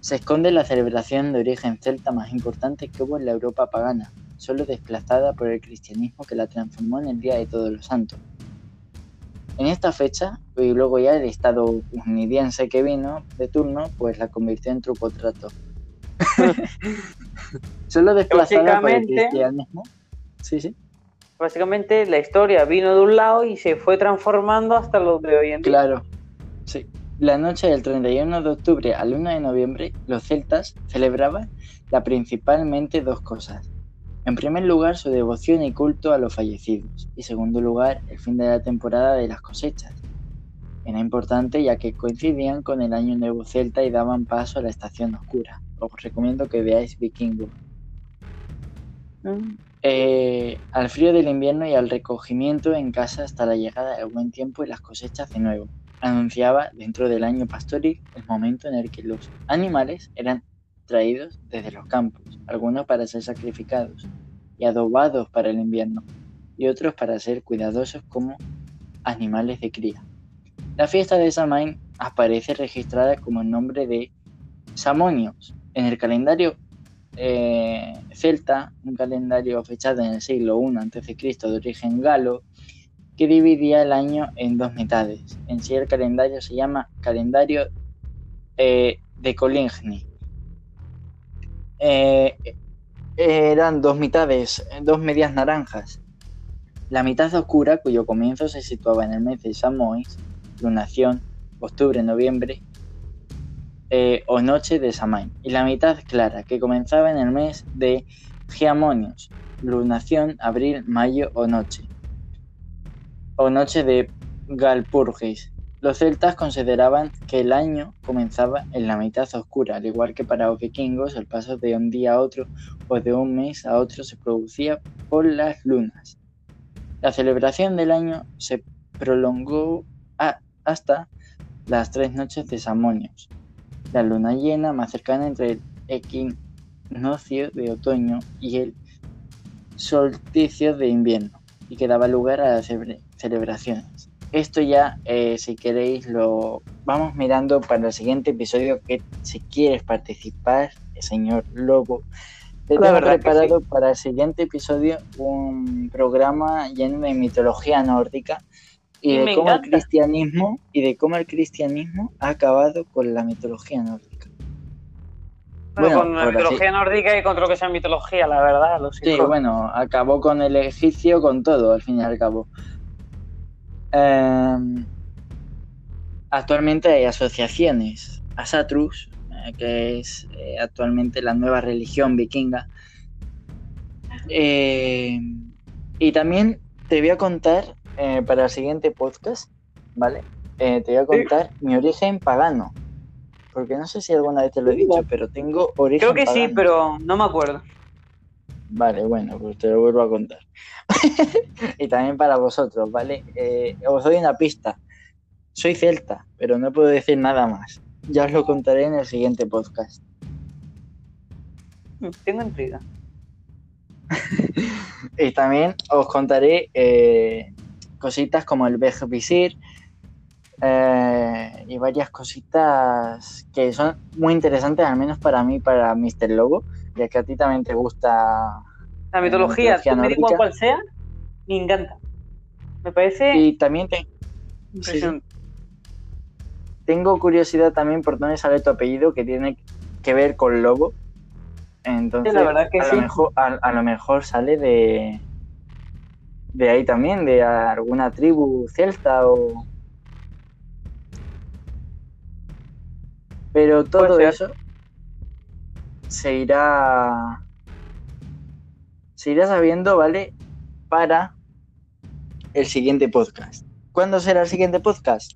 Se esconde la celebración de origen celta más importante que hubo en la Europa pagana, solo desplazada por el cristianismo que la transformó en el Día de Todos los Santos. En esta fecha, y luego ya el Estado unidiense que vino de turno, pues la convirtió en truco trato. solo desplazada por el cristianismo. Sí, sí. Básicamente la historia vino de un lado y se fue transformando hasta lo de hoy en día. Claro, Sí. La noche del 31 de octubre al 1 de noviembre, los celtas celebraban la principalmente dos cosas. En primer lugar, su devoción y culto a los fallecidos, y en segundo lugar, el fin de la temporada de las cosechas. Era importante ya que coincidían con el año nuevo celta y daban paso a la estación oscura. Os recomiendo que veáis Vikingo. Mm. Eh, al frío del invierno y al recogimiento en casa hasta la llegada del buen tiempo y las cosechas de nuevo anunciaba dentro del año pastoril el momento en el que los animales eran traídos desde los campos, algunos para ser sacrificados y adobados para el invierno, y otros para ser cuidadosos como animales de cría. La fiesta de Samain aparece registrada como el nombre de Samonios en el calendario eh, celta, un calendario fechado en el siglo I a.C. de origen galo, que dividía el año en dos mitades. En sí el calendario se llama calendario eh, de Coligny. Eh, eran dos mitades, dos medias naranjas. La mitad oscura, cuyo comienzo se situaba en el mes de Samois, lunación, octubre-noviembre, eh, o noche de Samain, y la mitad clara, que comenzaba en el mes de Giamonios, lunación, abril, mayo o noche o noche de Galpurgis. Los celtas consideraban que el año comenzaba en la mitad oscura, al igual que para los vikingos el paso de un día a otro o de un mes a otro se producía por las lunas. La celebración del año se prolongó hasta las tres noches de Samonios, la luna llena más cercana entre el equinoccio de otoño y el solsticio de invierno, y que daba lugar a la celebraciones. Esto ya, eh, si queréis, lo vamos mirando para el siguiente episodio que si quieres participar, señor Lobo, te La tengo preparado para el siguiente episodio un programa lleno de mitología nórdica y de me cómo el cristianismo y de cómo el cristianismo ha acabado con la mitología nórdica. Bueno, Bueno, con la mitología nórdica y contra lo que sea mitología, la verdad. Los Sí, bueno, acabó con el egipcio, con todo, al fin y al cabo. Em, actualmente hay asociaciones. Asatrus, eh, que es eh, actualmente la nueva religión vikinga. Eh, y también te voy a contar eh, para el siguiente podcast, ¿vale? Eh, te voy a contar mi origen pagano. Porque no sé si alguna vez te lo he dicho, pero tengo origen Creo que sí, pero no me acuerdo. Vale, bueno, pues te lo vuelvo a contar. y también para vosotros, ¿vale? Eh, os doy una pista. Soy celta, pero no puedo decir nada más. Ya os lo contaré en el siguiente podcast. Mm, Tengo intriga. Y también os contaré eh, cositas como el Bej Visir eh, y varias cositas que son muy interesantes, al menos para mí, para Mr. Lobo, ya que a ti también te gusta. La mitología, mitología me da igual nórdica. cual sea, me encanta. Me parece Y también te, impresionante. Tengo curiosidad también por dónde sale tu apellido, que tiene que ver con lobo. Entonces, Sí, la verdad que a, sí. lo mejor, a, a lo mejor sale de, de ahí también, de alguna tribu celta o... Pero todo eso se irá... Se irá sabiendo, ¿vale? Para el siguiente podcast. ¿Cuándo será el siguiente podcast?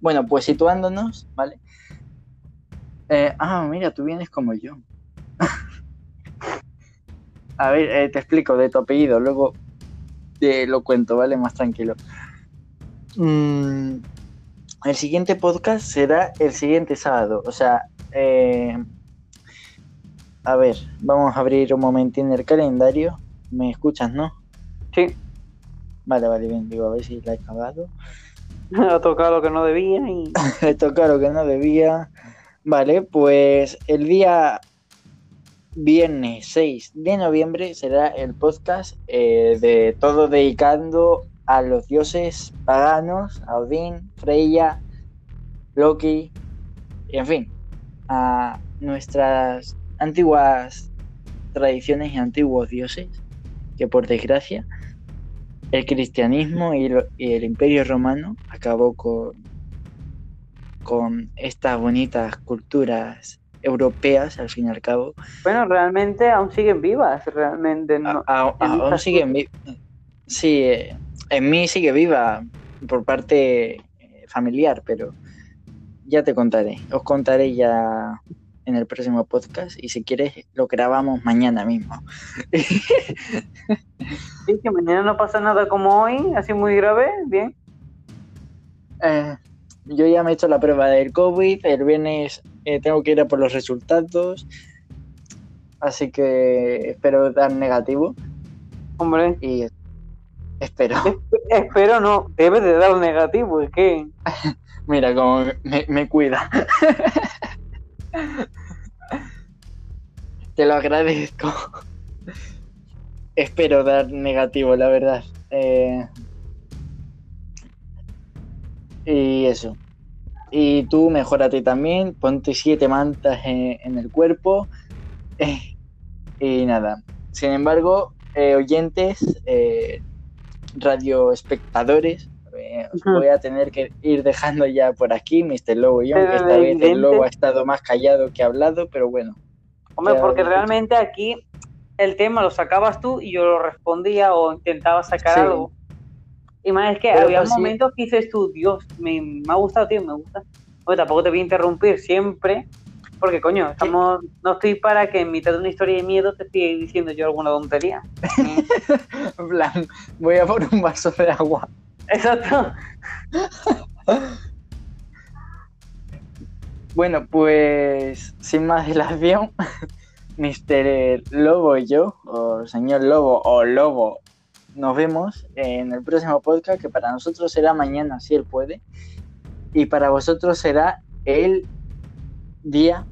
Bueno, pues situándonos, ¿vale? Eh, ah, mira, tú vienes como yo. A ver, eh, te explico de tu apellido, luego te lo cuento, ¿vale? Más tranquilo. Mm, el siguiente podcast será el siguiente sábado, o sea, eh, a ver, vamos a abrir un momentín el calendario. ¿Me escuchas, no? Sí, Vale, vale, bien, digo, a ver si la he acabado. ha tocado lo que no debía y Le toca lo que no debía. Vale, pues el día viernes 6 de noviembre será el podcast eh, de todo dedicando a los dioses paganos, a Odín, Freya, Loki, en fin, a nuestras antiguas tradiciones y antiguos dioses, que por desgracia el cristianismo y, y el imperio romano acabó con, con estas bonitas culturas europeas, al fin y al cabo, bueno, realmente aún siguen vivas, realmente no. a- a- en aún siguen vivas. Sí, eh, en mí sigue viva por parte eh, familiar, pero ya te contaré. Os contaré ya en el próximo podcast y si quieres lo grabamos mañana mismo. Sí, que mañana no pasa nada como hoy, así muy grave, bien. Eh, yo ya me he hecho la prueba del COVID, el viernes eh, tengo que ir a por los resultados, así que espero dar negativo Hombre, y espero. esp- espero no, debes de dar negativo, es que Mira cómo me, me cuida. Te lo agradezco. Espero dar negativo, la verdad. Eh, y eso. Y tú mejórate también, ponte siete mantas en, en el cuerpo. Eh, y nada. Sin embargo, eh, oyentes, eh, radioespectadores, eh, os voy a tener que ir dejando ya por aquí, Mr. Lobo y yo, aunque esta vez el lobo ha estado más callado que hablado, pero bueno. Hombre, porque realmente aquí el tema lo sacabas tú y yo lo respondía o intentaba sacar Sí. algo. Y más es que Pero había pues momentos que dices tú, Dios, me, me ha gustado, tío, me gusta. Oye, tampoco te voy a interrumpir siempre, porque coño, estamos, no estoy para que en mitad de una historia de miedo te esté diciendo yo alguna tontería. En plan, voy a por un vaso de agua. Exacto. Bueno, pues sin más dilación, Mr. Lobo y yo, o señor Lobo o Lobo, nos vemos en el próximo podcast que para nosotros será mañana, si él puede, y para vosotros será el día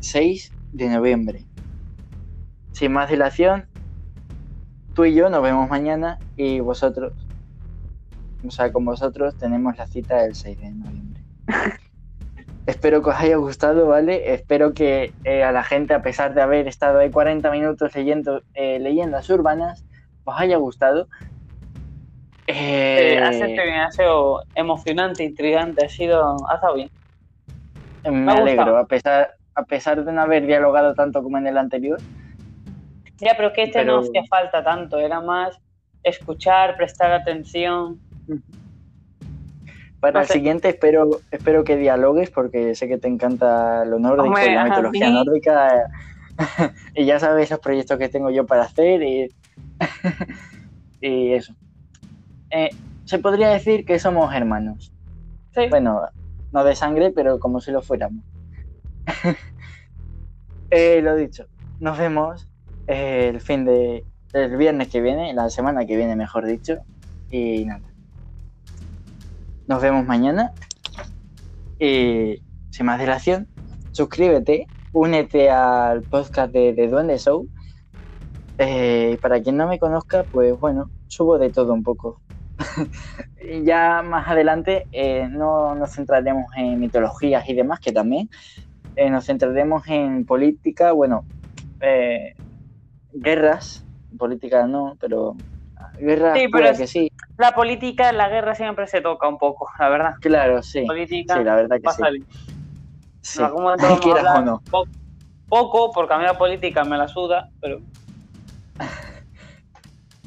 6 de noviembre. Sin más dilación, tú y yo nos vemos mañana y vosotros, o sea, con vosotros tenemos la cita el 6 de noviembre. Espero que os haya gustado, ¿vale? Espero que eh, a la gente, a pesar de haber estado ahí 40 minutos leyendo eh, leyendas urbanas, os haya gustado. Eh, ha sido bien, ha sido emocionante, intrigante, ha sido, ha estado bien. Me, alegro, a pesar, a pesar de no haber dialogado tanto como en el anterior. Ya, pero que este no hacía falta tanto, era más escuchar, prestar atención. Para el siguiente espero, espero que dialogues porque sé que te encanta lo nórdico y la mitología nórdica. y ya sabes los proyectos que tengo yo para hacer y, y eso. Eh, se podría decir que somos hermanos. Bueno, no de sangre, pero como si lo fuéramos. Eh, lo dicho, nos vemos eh, el fin de el viernes que viene, la semana que viene, mejor dicho. Y nada. Nos vemos mañana. Y sin más dilación, suscríbete, únete al podcast de, de Duende Show. Para quien no me conozca, pues bueno, subo de todo un poco. ya más adelante eh, no nos centraremos en mitologías y demás, que también eh, nos centraremos en política, bueno, eh, guerras, política no, pero guerras sí, pero que sí. La política, la guerra siempre se toca un poco, la verdad. Claro, sí. Política, sí, la verdad que sí. sí. no. poco, porque a mí la política me la suda, pero...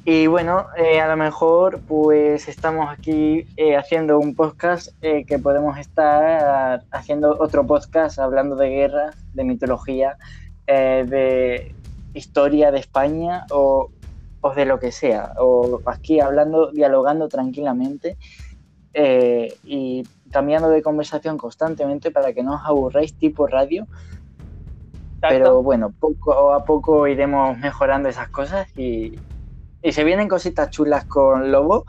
Y bueno, eh, a lo mejor pues estamos aquí eh, haciendo un podcast eh, que podemos estar haciendo otro podcast hablando de guerra, de mitología, de historia de España o, o, de lo que sea. O aquí hablando, dialogando tranquilamente y cambiando de conversación constantemente para que no os aburráis tipo radio. Pero bueno, poco a poco iremos mejorando esas cosas y, y se vienen cositas chulas con Lobo.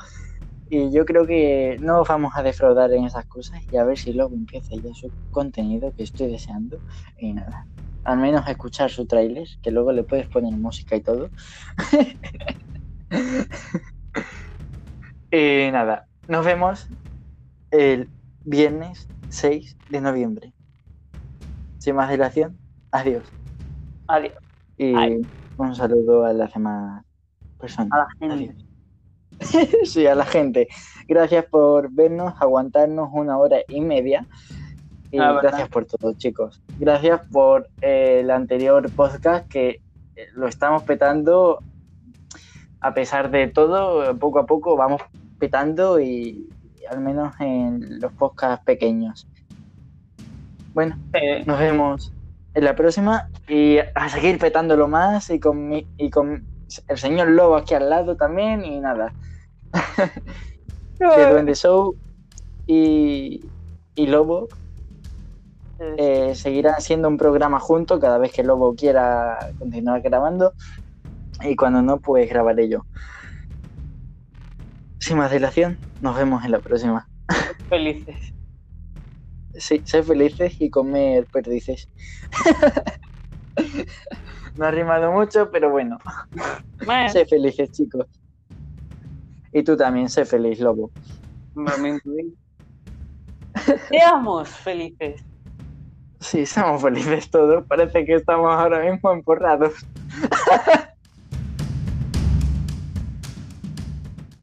Y yo creo que no vamos a defraudar en esas cosas y a ver si Lobo empieza ya su contenido que estoy deseando. Y nada, al menos escuchar su trailer, que luego le puedes poner música y todo. y nada, nos vemos el viernes 6 de noviembre. Sin más dilación, adiós. Adiós. Y un saludo a la a la gente. sí, a la gente. Gracias por vernos, aguantarnos una hora y media. Y gracias por todo, chicos. Gracias por eh, el anterior podcast que eh, lo estamos petando. A pesar de todo, poco a poco vamos petando y, al menos en los podcasts pequeños. Bueno, nos vemos en la próxima y a seguir petándolo más y con, mi, y con el señor Lobo aquí al lado también y nada. de Duende Show y, y Lobo eh, seguirán siendo un programa junto cada vez que Lobo quiera continuar grabando y cuando no, pues grabaré yo. Sin más dilación, nos vemos en la próxima. Felices. Sí, ser felices y comer perdices. No ha rimado mucho, pero bueno. sé felices, chicos. Y tú también, sé feliz, lobo. Seamos felices. Sí, somos felices todos. Parece que estamos ahora mismo emporrados.